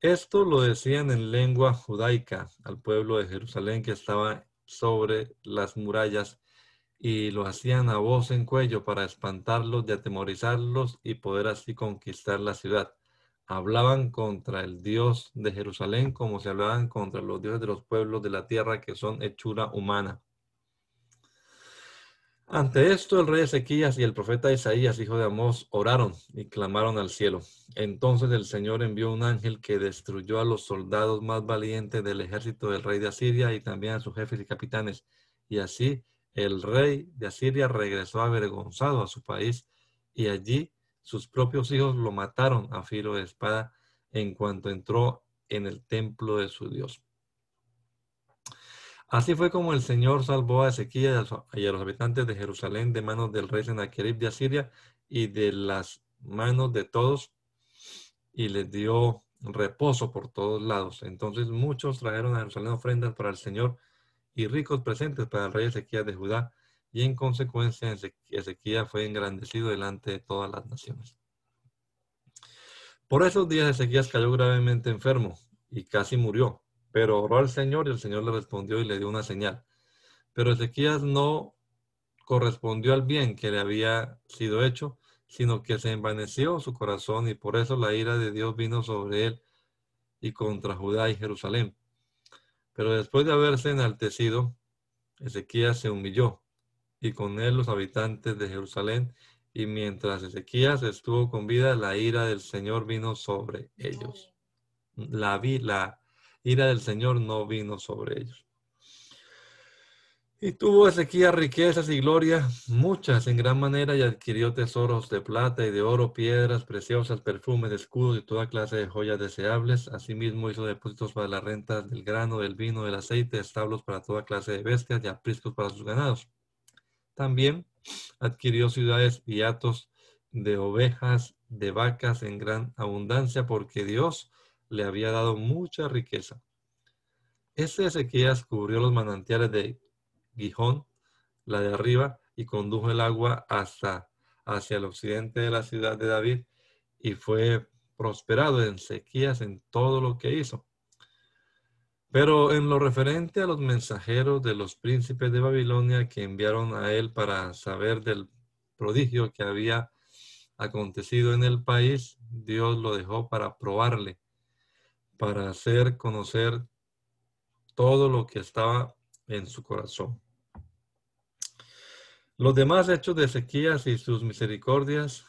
Esto lo decían en lengua judaica al pueblo de Jerusalén que estaba sobre las murallas y lo hacían a voz en cuello para espantarlos y atemorizarlos y poder así conquistar la ciudad. Hablaban contra el Dios de Jerusalén como se hablaban contra los dioses de los pueblos de la tierra que son hechura humana. Ante esto el rey Ezequías y el profeta Isaías, hijo de Amós, oraron y clamaron al cielo. Entonces el Señor envió un ángel que destruyó a los soldados más valientes del ejército del rey de Asiria y también a sus jefes y capitanes. Y así el rey de Asiria regresó avergonzado a su país y allí sus propios hijos lo mataron a filo de espada en cuanto entró en el templo de su Dios. Así fue como el Señor salvó a Ezequías y a los habitantes de Jerusalén de manos del rey Sennacherib de Asiria y de las manos de todos y les dio reposo por todos lados. Entonces muchos trajeron a Jerusalén ofrendas para el Señor y ricos presentes para el rey Ezequías de Judá y en consecuencia Ezequías fue engrandecido delante de todas las naciones. Por esos días Ezequías cayó gravemente enfermo y casi murió. Pero oró al Señor y el Señor le respondió y le dio una señal. Pero Ezequías no correspondió al bien que le había sido hecho, sino que se envaneció su corazón y por eso la ira de Dios vino sobre él y contra Judá y Jerusalén. Pero después de haberse enaltecido, Ezequías se humilló y con él los habitantes de Jerusalén y mientras Ezequías estuvo con vida, la ira del Señor vino sobre ellos. La, vi, la ira del Señor no vino sobre ellos. Y tuvo Ezequías riquezas y gloria, muchas en gran manera, y adquirió tesoros de plata y de oro, piedras preciosas, perfumes, escudos y toda clase de joyas deseables. Asimismo hizo depósitos para la renta del grano, del vino, del aceite, establos para toda clase de bestias y apriscos para sus ganados. También adquirió ciudades y atos de ovejas, de vacas en gran abundancia, porque Dios le había dado mucha riqueza. Este Ezequías cubrió los manantiales de Gijón, la de arriba, y condujo el agua hasta hacia el occidente de la ciudad de David, y fue prosperado en Ezequías en todo lo que hizo. Pero en lo referente a los mensajeros de los príncipes de Babilonia que enviaron a él para saber del prodigio que había acontecido en el país, Dios lo dejó para probarle para hacer conocer todo lo que estaba en su corazón. Los demás hechos de Ezequías y sus misericordias,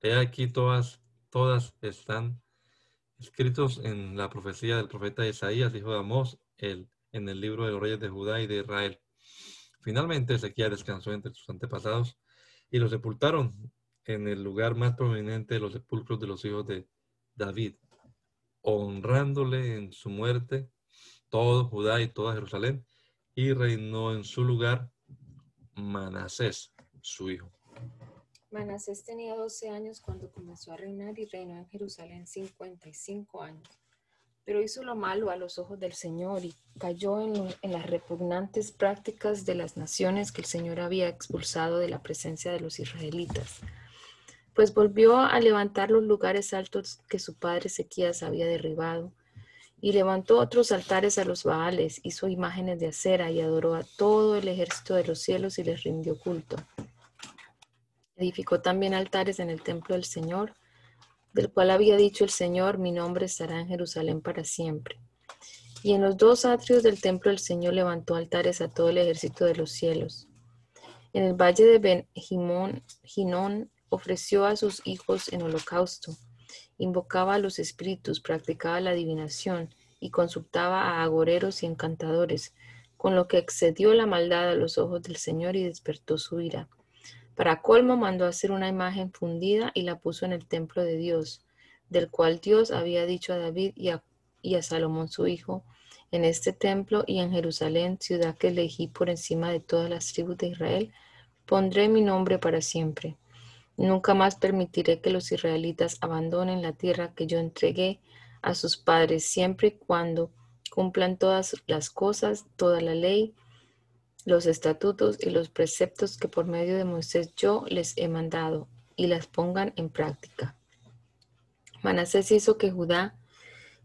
he aquí todas, todas están escritos en la profecía del profeta Isaías, hijo de Amós, el, en el libro de los reyes de Judá y de Israel. Finalmente Ezequías descansó entre sus antepasados y lo sepultaron en el lugar más prominente de los sepulcros de los hijos de David, honrándole en su muerte todo Judá y toda Jerusalén, y reinó en su lugar Manasés, su hijo. Manasés tenía 12 años cuando comenzó a reinar y reinó en Jerusalén 55 años. Pero hizo lo malo a los ojos del Señor y cayó en, en, las repugnantes prácticas de las naciones que el Señor había expulsado de la presencia de los israelitas pues volvió a levantar los lugares altos que su padre Ezequías había derribado, y levantó otros altares a los Baales, hizo imágenes de acera y adoró a todo el ejército de los cielos y les rindió culto. Edificó también altares en el templo del Señor, del cual había dicho el Señor, mi nombre estará en Jerusalén para siempre. Y en los dos atrios del templo del Señor levantó altares a todo el ejército de los cielos. En el valle de Ben Ginón ofreció a sus hijos en holocausto, invocaba a los espíritus, practicaba la adivinación y consultaba a agoreros y encantadores, con lo que excedió la maldad a los ojos del Señor y despertó su ira. Para colmo mandó hacer una imagen fundida y la puso en el templo de Dios, del cual Dios había dicho a David y a, y a Salomón su hijo, en este templo y en Jerusalén, ciudad que elegí por encima de todas las tribus de Israel, pondré mi nombre para siempre. Nunca más permitiré que los israelitas abandonen la tierra que yo entregué a sus padres, siempre y cuando cumplan todas las cosas, toda la ley, los estatutos y los preceptos que por medio de Moisés yo les he mandado, y las pongan en práctica. Manasés hizo que Judá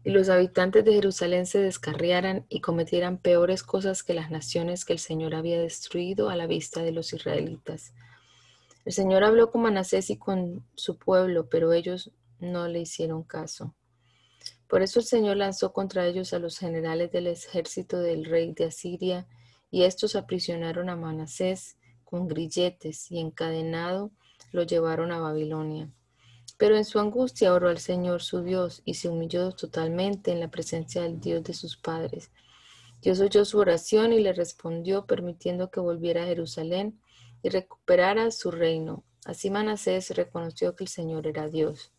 y los habitantes de Jerusalén se descarriaran y cometieran peores cosas que las naciones que el Señor había destruido a la vista de los israelitas. El Señor habló con Manasés y con su pueblo, pero ellos no le hicieron caso. Por eso el Señor lanzó contra ellos a los generales del ejército del rey de Asiria, y estos aprisionaron a Manasés con grilletes y encadenado lo llevaron a Babilonia. Pero en su angustia oró al Señor su Dios y se humilló totalmente en la presencia del Dios de sus padres. Dios oyó su oración y le respondió permitiendo que volviera a Jerusalén y recuperara su reino. Así Manasés reconoció que el Señor era Dios.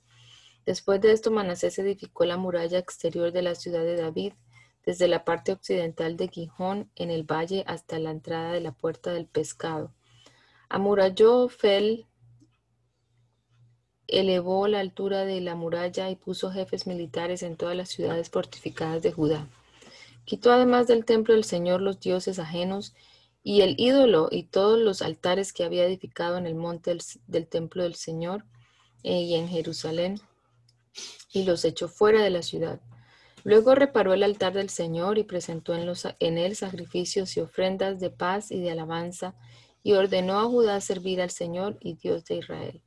Después de esto, Manasés edificó la muralla exterior de la ciudad de David, desde la parte occidental de Gijón en el valle hasta la entrada de la puerta del pescado. Amuralló Fel elevó la altura de la muralla y puso jefes militares en todas las ciudades fortificadas de Judá. Quitó además del templo del Señor los dioses ajenos y el ídolo y todos los altares que había edificado en el monte del, templo del Señor eh, y en Jerusalén, y los echó fuera de la ciudad. Luego reparó el altar del Señor y presentó en, los, en él sacrificios y ofrendas de paz y de alabanza, y ordenó a Judá servir al Señor y Dios de Israel.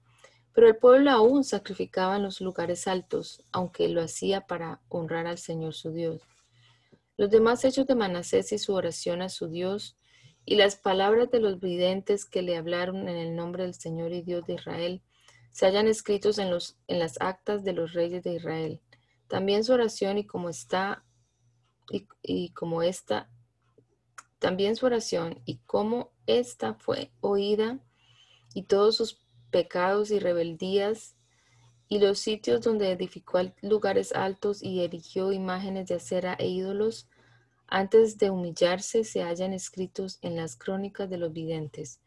Pero el pueblo aún sacrificaba en los lugares altos, aunque lo hacía para honrar al Señor su Dios. Los demás hechos de Manasés y su oración a su Dios y las palabras de los videntes que le hablaron en el nombre del Señor y Dios de Israel se hallan escritos en, los, en las actas de los reyes de Israel. También su oración y como está y, como esta, también su oración y cómo esta fue oída y todos sus pecados y rebeldías, y los sitios donde edificó lugares altos y erigió imágenes de acera e ídolos, antes de humillarse se hallan escritos en las crónicas de los videntes.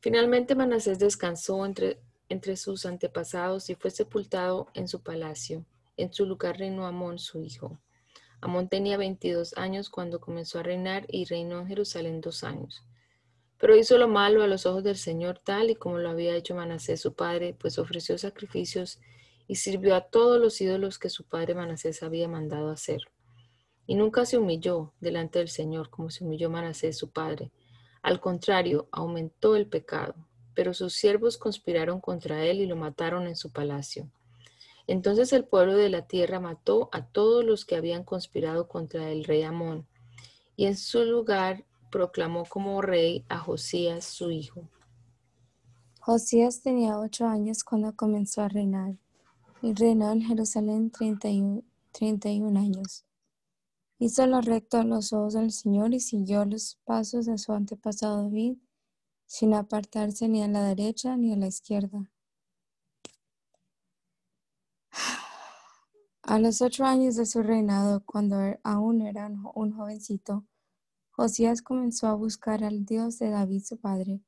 Finalmente Manasés descansó entre, entre sus antepasados y fue sepultado en su palacio. En su lugar reinó Amón, su hijo. Amón tenía 22 años cuando comenzó a reinar y reinó en Jerusalén dos años. Pero hizo lo malo a los ojos del Señor tal y como lo había hecho Manasés su padre, pues ofreció sacrificios y sirvió a todos los ídolos que su padre Manasés había mandado hacer. Y nunca se humilló delante del Señor como se humilló Manasés su padre. Al contrario, aumentó el pecado. Pero sus siervos conspiraron contra él y lo mataron en su palacio. Entonces el pueblo de la tierra mató a todos los que habían conspirado contra el rey Amón, y en su lugar proclamó como rey a Josías su hijo. Josías tenía ocho años cuando comenzó a reinar y reinó en Jerusalén treinta y un años. Hizo lo recto a los ojos del Señor y siguió los pasos de su antepasado David, sin apartarse ni a la derecha ni a la izquierda. A los ocho años de su reinado, cuando aún era un jovencito, Josías comenzó a buscar al Dios de David su padre.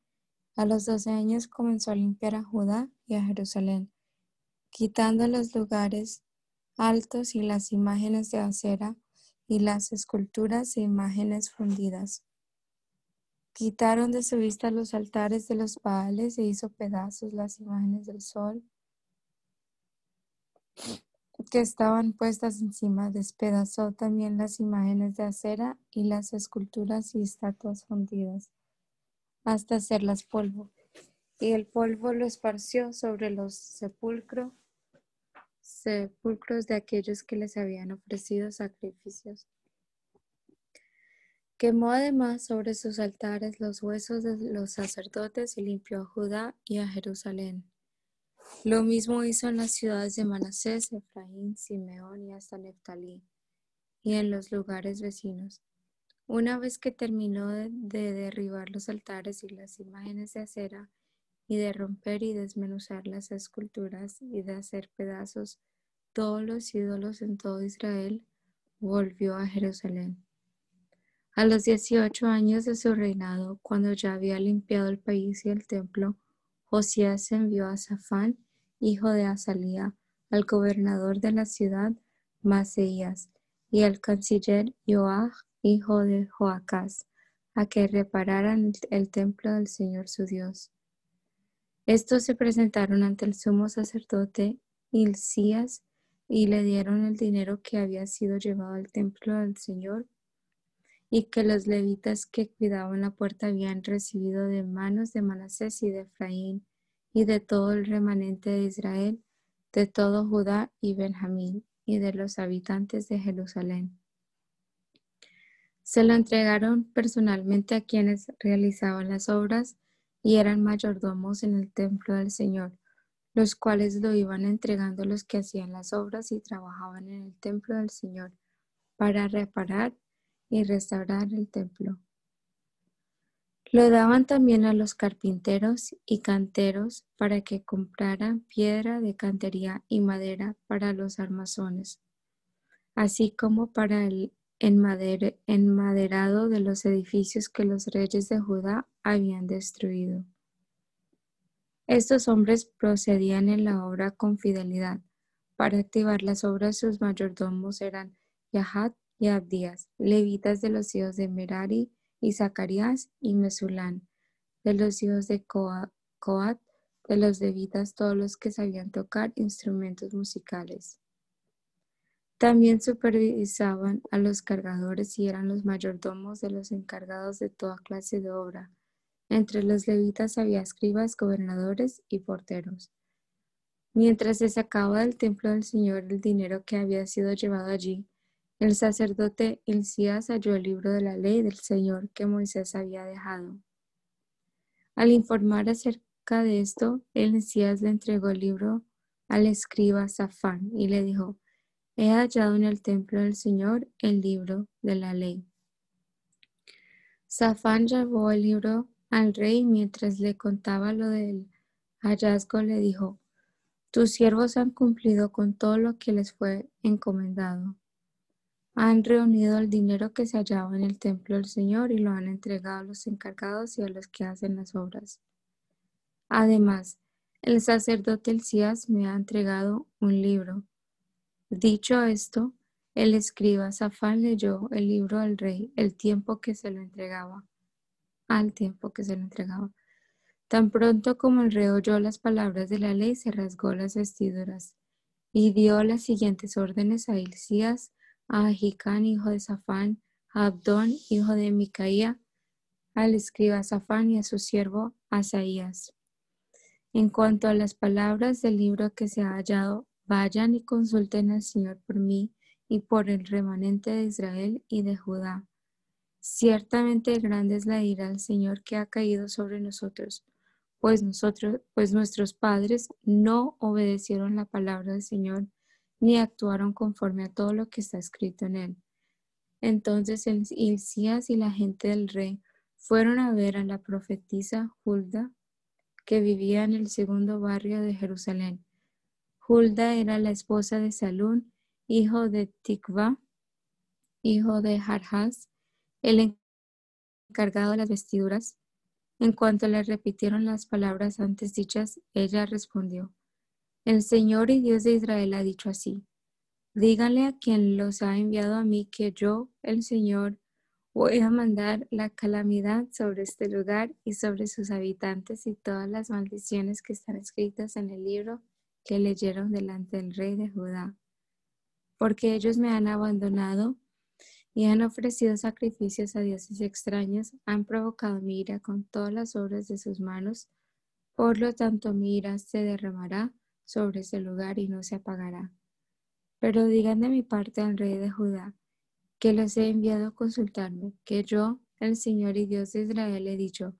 A los doce años comenzó a limpiar a Judá y a Jerusalén, quitando los lugares altos y las imágenes de acera y las esculturas e imágenes fundidas. Quitaron de su vista los altares de los Baales e hizo pedazos las imágenes del sol que estaban puestas encima. Despedazó también las imágenes de acera y las esculturas y estatuas fundidas, hasta hacerlas polvo. Y el polvo lo esparció sobre los sepulcros, sepulcros de aquellos que les habían ofrecido sacrificios. Quemó además sobre sus altares los huesos de los sacerdotes y limpió a Judá y a Jerusalén. Lo mismo hizo en las ciudades de Manasés, Efraín, Simeón y hasta Neftalí, y en los lugares vecinos. Una vez que terminó de, de derribar los altares y las imágenes de acera, y de romper y desmenuzar las esculturas y de hacer pedazos todos los ídolos en todo Israel, volvió a Jerusalén. A los 18 años de su reinado, cuando ya había limpiado el país y el templo, Josías envió a Safán, hijo de Azalía, al gobernador de la ciudad, Maseías, y al canciller Joach, hijo de Joacás, a que repararan el templo del Señor su Dios. Estos se presentaron ante el sumo sacerdote Hilcías y le dieron el dinero que había sido llevado al templo del Señor y que los levitas que cuidaban la puerta habían recibido de manos de Manasés y de Efraín y de todo el remanente de Israel, de todo Judá y Benjamín y de los habitantes de Jerusalén. Se lo entregaron personalmente a quienes realizaban las obras y eran mayordomos en el templo del Señor, los cuales lo iban entregando los que hacían las obras y trabajaban en el templo del Señor para reparar y restaurar el templo. Lo daban también a los carpinteros y canteros para que compraran piedra de cantería y madera para los armazones, así como para el enmaderado de los edificios que los reyes de Judá habían destruido. Estos hombres procedían en la obra con fidelidad. Para activar las obras sus mayordomos eran Yahat y Abdías, levitas de los hijos de Merari y Zacarías y Mesulán, de los hijos de Coat, de los levitas todos los que sabían tocar instrumentos musicales. También supervisaban a los cargadores y eran los mayordomos de los encargados de toda clase de obra. Entre los levitas había escribas, gobernadores y porteros. Mientras se sacaba del templo del Señor el dinero que había sido llevado allí, el sacerdote Hilcías halló el libro de la ley del Señor que Moisés había dejado. Al informar acerca de esto, Hilcías le entregó el libro al escriba Safán y le dijo, He hallado en el templo del Señor el libro de la ley. Safán llevó el libro al rey mientras le contaba lo del hallazgo, le dijo, Tus siervos han cumplido con todo lo que les fue encomendado. Han reunido el dinero que se hallaba en el templo del Señor y lo han entregado a los encargados y a los que hacen las obras. Además, el sacerdote Elías me ha entregado un libro Dicho esto, el escriba Safán leyó el libro al rey el tiempo que se lo entregaba, al tiempo que se lo entregaba. Tan pronto como el rey oyó las palabras de la ley, se rasgó las vestiduras y dio las siguientes órdenes a Hilcías, a Ahicán, hijo de Safán, a Abdón, hijo de Micaía, al escriba Safán y a su siervo Asaías. En cuanto a las palabras del libro que se ha hallado, Vayan y consulten al Señor por mí y por el remanente de Israel y de Judá. Ciertamente grande es la ira del Señor que ha caído sobre nosotros, pues nosotros, pues nuestros padres no obedecieron la palabra del Señor ni actuaron conforme a todo lo que está escrito en él. Entonces el Hilcías y la gente del rey fueron a ver a la profetisa Hulda, que vivía en el segundo barrio de Jerusalén Hulda era la esposa de Salún, hijo de Tikva, hijo de Harhas, el encargado de las vestiduras. En cuanto le repitieron las palabras antes dichas, ella respondió, El Señor y Dios de Israel ha dicho así, díganle a quien los ha enviado a mí que yo, el Señor, voy a mandar la calamidad sobre este lugar y sobre sus habitantes y todas las maldiciones que están escritas en el libro que leyeron delante del rey de Judá, porque ellos me han abandonado y han ofrecido sacrificios a dioses extraños, han provocado mi ira con todas las obras de sus manos, por lo tanto mi ira se derramará sobre ese lugar y no se apagará. Pero digan de mi parte al rey de Judá, que los he enviado a consultarme, que yo, el Señor y Dios de Israel, he dicho,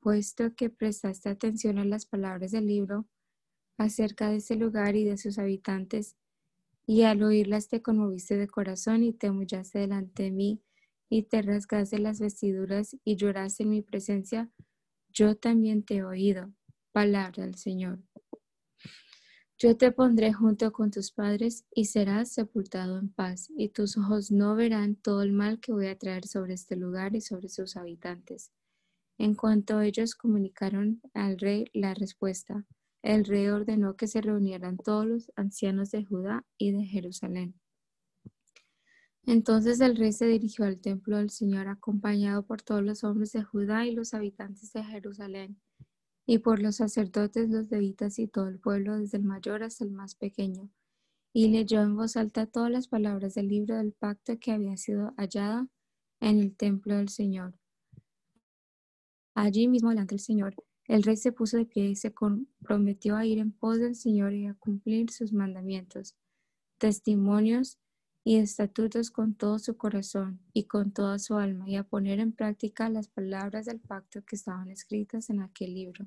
puesto que prestaste atención a las palabras del libro, acerca de ese lugar y de sus habitantes, y al oírlas te conmoviste de corazón y te humillaste delante de mí y te rasgaste las vestiduras y lloraste en mi presencia, yo también te he oído. Palabra del Señor. Yo te pondré junto con tus padres y serás sepultado en paz, y tus ojos no verán todo el mal que voy a traer sobre este lugar y sobre sus habitantes. En cuanto ellos comunicaron al rey la respuesta, el rey ordenó que se reunieran todos los ancianos de Judá y de Jerusalén. Entonces el rey se dirigió al templo del Señor acompañado por todos los hombres de Judá y los habitantes de Jerusalén, y por los sacerdotes, los levitas y todo el pueblo, desde el mayor hasta el más pequeño, y leyó en voz alta todas las palabras del libro del pacto que había sido hallada en el templo del Señor. Allí mismo delante del Señor el rey se puso de pie y se comprometió a ir en pos del Señor y a cumplir sus mandamientos, testimonios y estatutos con todo su corazón y con toda su alma, y a poner en práctica las palabras del pacto que estaban escritas en aquel libro.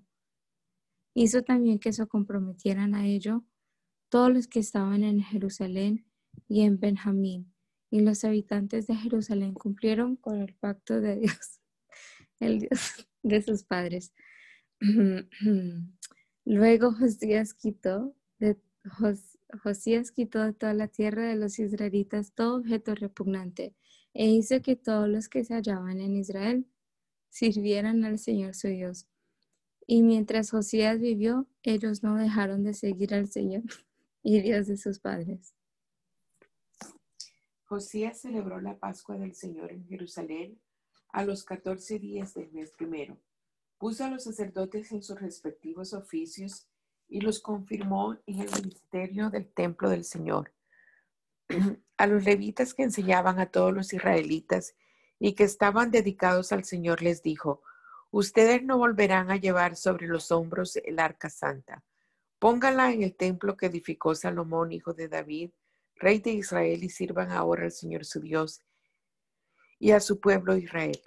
Hizo también que se comprometieran a ello todos los que estaban en Jerusalén y en Benjamín, y los habitantes de Jerusalén cumplieron con el pacto de Dios, el Dios de sus padres Luego Josías quitó de, Josías quitó toda la tierra de los israelitas todo objeto repugnante e hizo que todos los que se hallaban en Israel sirvieran al Señor su Dios. Y mientras Josías vivió, ellos no dejaron de seguir al Señor y Dios de sus padres. Josías celebró la Pascua del Señor en Jerusalén a los catorce días del mes primero puso a los sacerdotes en sus respectivos oficios y los confirmó en el ministerio del templo del Señor. A los levitas que enseñaban a todos los israelitas y que estaban dedicados al Señor les dijo, ustedes no volverán a llevar sobre los hombros el arca santa. Pónganla en el templo que edificó Salomón, hijo de David, rey de Israel, y sirvan ahora al Señor su Dios y a su pueblo Israel.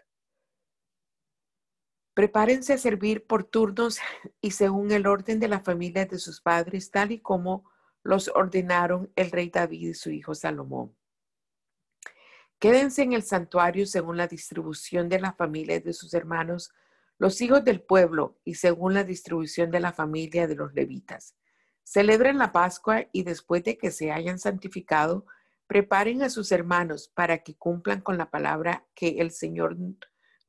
Prepárense a servir por turnos y según el orden de la familia de sus padres, tal y como los ordenaron el rey David y su hijo Salomón. Quédense en el santuario según la distribución de la familia de sus hermanos, los hijos del pueblo, y según la distribución de la familia de los levitas. Celebren la Pascua y después de que se hayan santificado, preparen a sus hermanos para que cumplan con la palabra que el Señor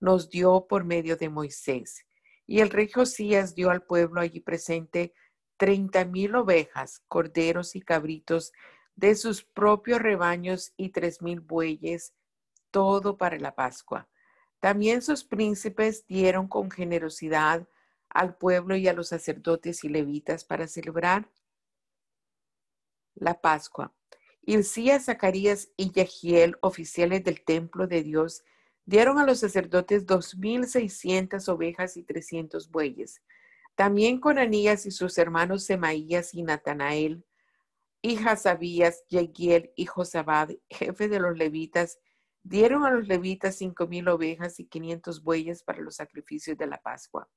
nos dio por medio de Moisés. Y el rey Josías dio al pueblo allí presente treinta mil ovejas, corderos y cabritos de sus propios rebaños y tres mil bueyes, todo para la Pascua. También sus príncipes dieron con generosidad al pueblo y a los sacerdotes y levitas para celebrar la Pascua. Hilcías, Zacarías y Yagiel, oficiales del templo de Dios, Dieron a los sacerdotes dos mil seiscientas ovejas y trescientos bueyes. También Conanías y sus hermanos Semaías y Natanael, y Hasabías, Yegiel y Josabad, jefe de los levitas, dieron a los levitas cinco mil ovejas y quinientos bueyes para los sacrificios de la Pascua.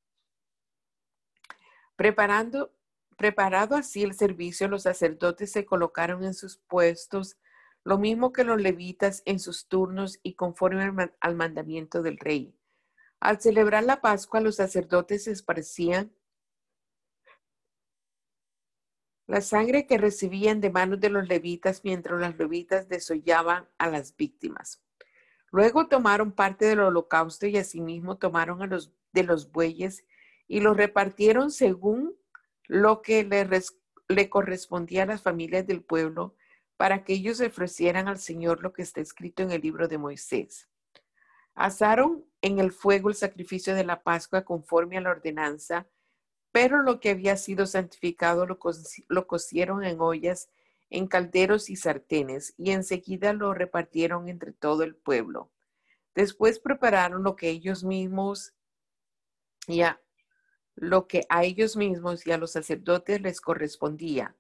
Preparando, preparado así el servicio, los sacerdotes se colocaron en sus puestos lo mismo que los levitas en sus turnos y conforme al mandamiento del rey. Al celebrar la Pascua, los sacerdotes esparcían la sangre que recibían de manos de los levitas mientras los levitas desollaban a las víctimas. Luego tomaron parte del holocausto y asimismo tomaron a los de los bueyes y los repartieron según lo que le, le correspondía a las familias del pueblo para que ellos ofrecieran al Señor lo que está escrito en el libro de Moisés. Asaron en el fuego el sacrificio de la Pascua conforme a la ordenanza, pero lo que había sido santificado lo, lo cocieron en ollas, en calderos y sartenes, y enseguida lo repartieron entre todo el pueblo. Después prepararon lo que ellos mismos y lo que a ellos mismos y a los sacerdotes les correspondía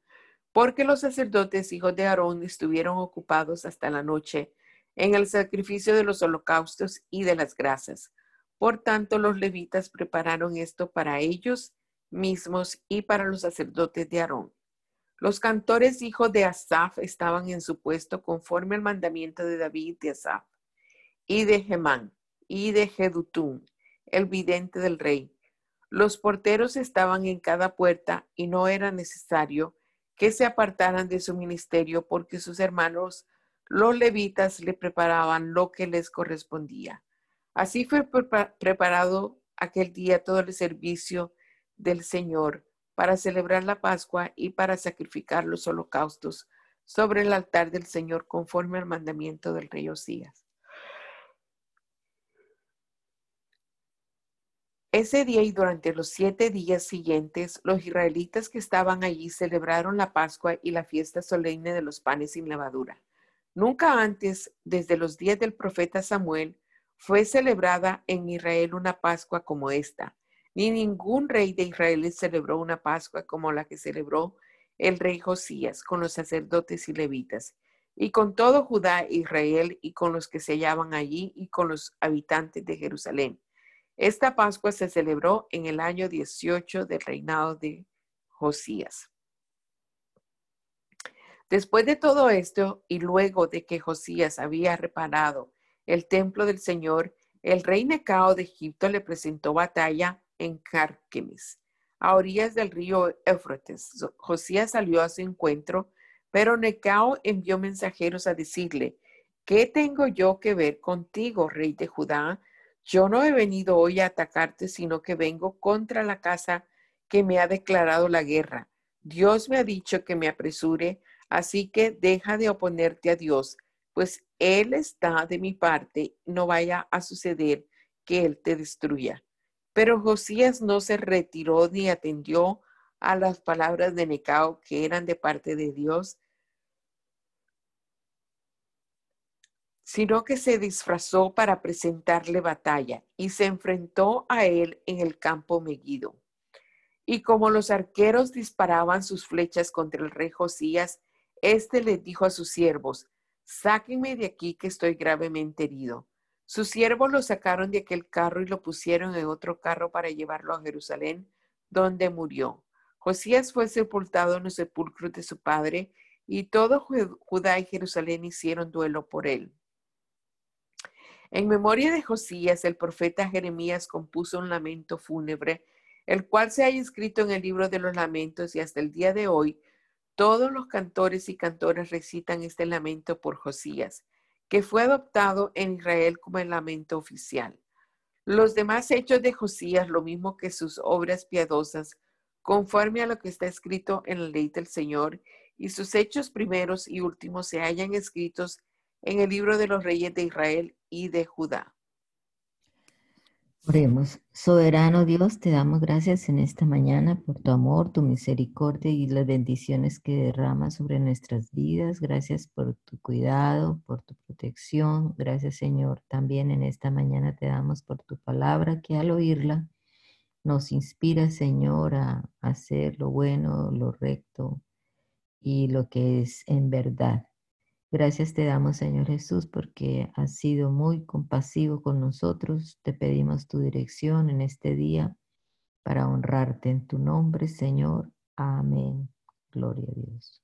porque los sacerdotes hijos de Aarón estuvieron ocupados hasta la noche en el sacrificio de los holocaustos y de las grasas. Por tanto, los levitas prepararon esto para ellos mismos y para los sacerdotes de Aarón. Los cantores hijos de Asaf estaban en su puesto conforme al mandamiento de David de Asaf, y de Gemán, y de Jedutún, el vidente del rey. Los porteros estaban en cada puerta y no era necesario que se apartaran de su ministerio porque sus hermanos los levitas le preparaban lo que les correspondía. Así fue preparado aquel día todo el servicio del Señor para celebrar la Pascua y para sacrificar los holocaustos sobre el altar del Señor conforme al mandamiento del rey Osías. Ese día y durante los siete días siguientes, los israelitas que estaban allí celebraron la Pascua y la fiesta solemne de los panes sin levadura. Nunca antes, desde los días del profeta Samuel, fue celebrada en Israel una Pascua como esta ni ningún rey de Israel celebró una Pascua como la que celebró el rey Josías con los sacerdotes y levitas, y con todo Judá e Israel, y con los que se hallaban allí, y con los habitantes de Jerusalén. Esta Pascua se celebró en el año 18 del reinado de Josías. Después de todo esto, y luego de que Josías había reparado el templo del Señor, el rey Necao de Egipto le presentó batalla en Carquemis, a orillas del río Éufrates. Josías salió a su encuentro, pero Necao envió mensajeros a decirle, ¿qué tengo yo que ver contigo, rey de Judá? Yo no he venido hoy a atacarte, sino que vengo contra la casa que me ha declarado la guerra. Dios me ha dicho que me apresure, así que deja de oponerte a Dios, pues Él está de mi parte, no vaya a suceder que Él te destruya. Pero Josías no se retiró ni atendió a las palabras de Necao que eran de parte de Dios, sino que se disfrazó para presentarle batalla y se enfrentó a él en el campo Megiddo. Y como los arqueros disparaban sus flechas contra el rey Josías, éste le dijo a sus siervos, sáquenme de aquí que estoy gravemente herido. Sus siervos lo sacaron de aquel carro y lo pusieron en otro carro para llevarlo a Jerusalén, donde murió. Josías fue sepultado en los sepulcros de su padre, y todo Judá y Jerusalén hicieron duelo por él. En memoria de Josías, el profeta Jeremías compuso un lamento fúnebre, el cual se ha escrito en el libro de los lamentos y hasta el día de hoy todos los cantores y cantoras recitan este lamento por Josías que fue adoptado en Israel como el lamento oficial. Los demás hechos de Josías, lo mismo que sus obras piadosas, conforme a lo que está escrito en la ley del Señor, y sus hechos primeros y últimos se hallan escritos en el libro de los reyes de Israel y de Judá. Oremos. Soberano Dios, te damos gracias en esta mañana por tu amor, tu misericordia y las bendiciones que derramas sobre nuestras vidas. Gracias por tu cuidado, por tu protección. Gracias Señor. También en esta mañana te damos por tu palabra que al oírla nos inspira Señor a hacer lo bueno, lo recto y lo que es en verdad. Gracias te damos, Señor Jesús, porque has sido muy compasivo con nosotros. Te pedimos tu dirección en este día para honrarte en tu nombre, Señor. Amén. Gloria a Dios.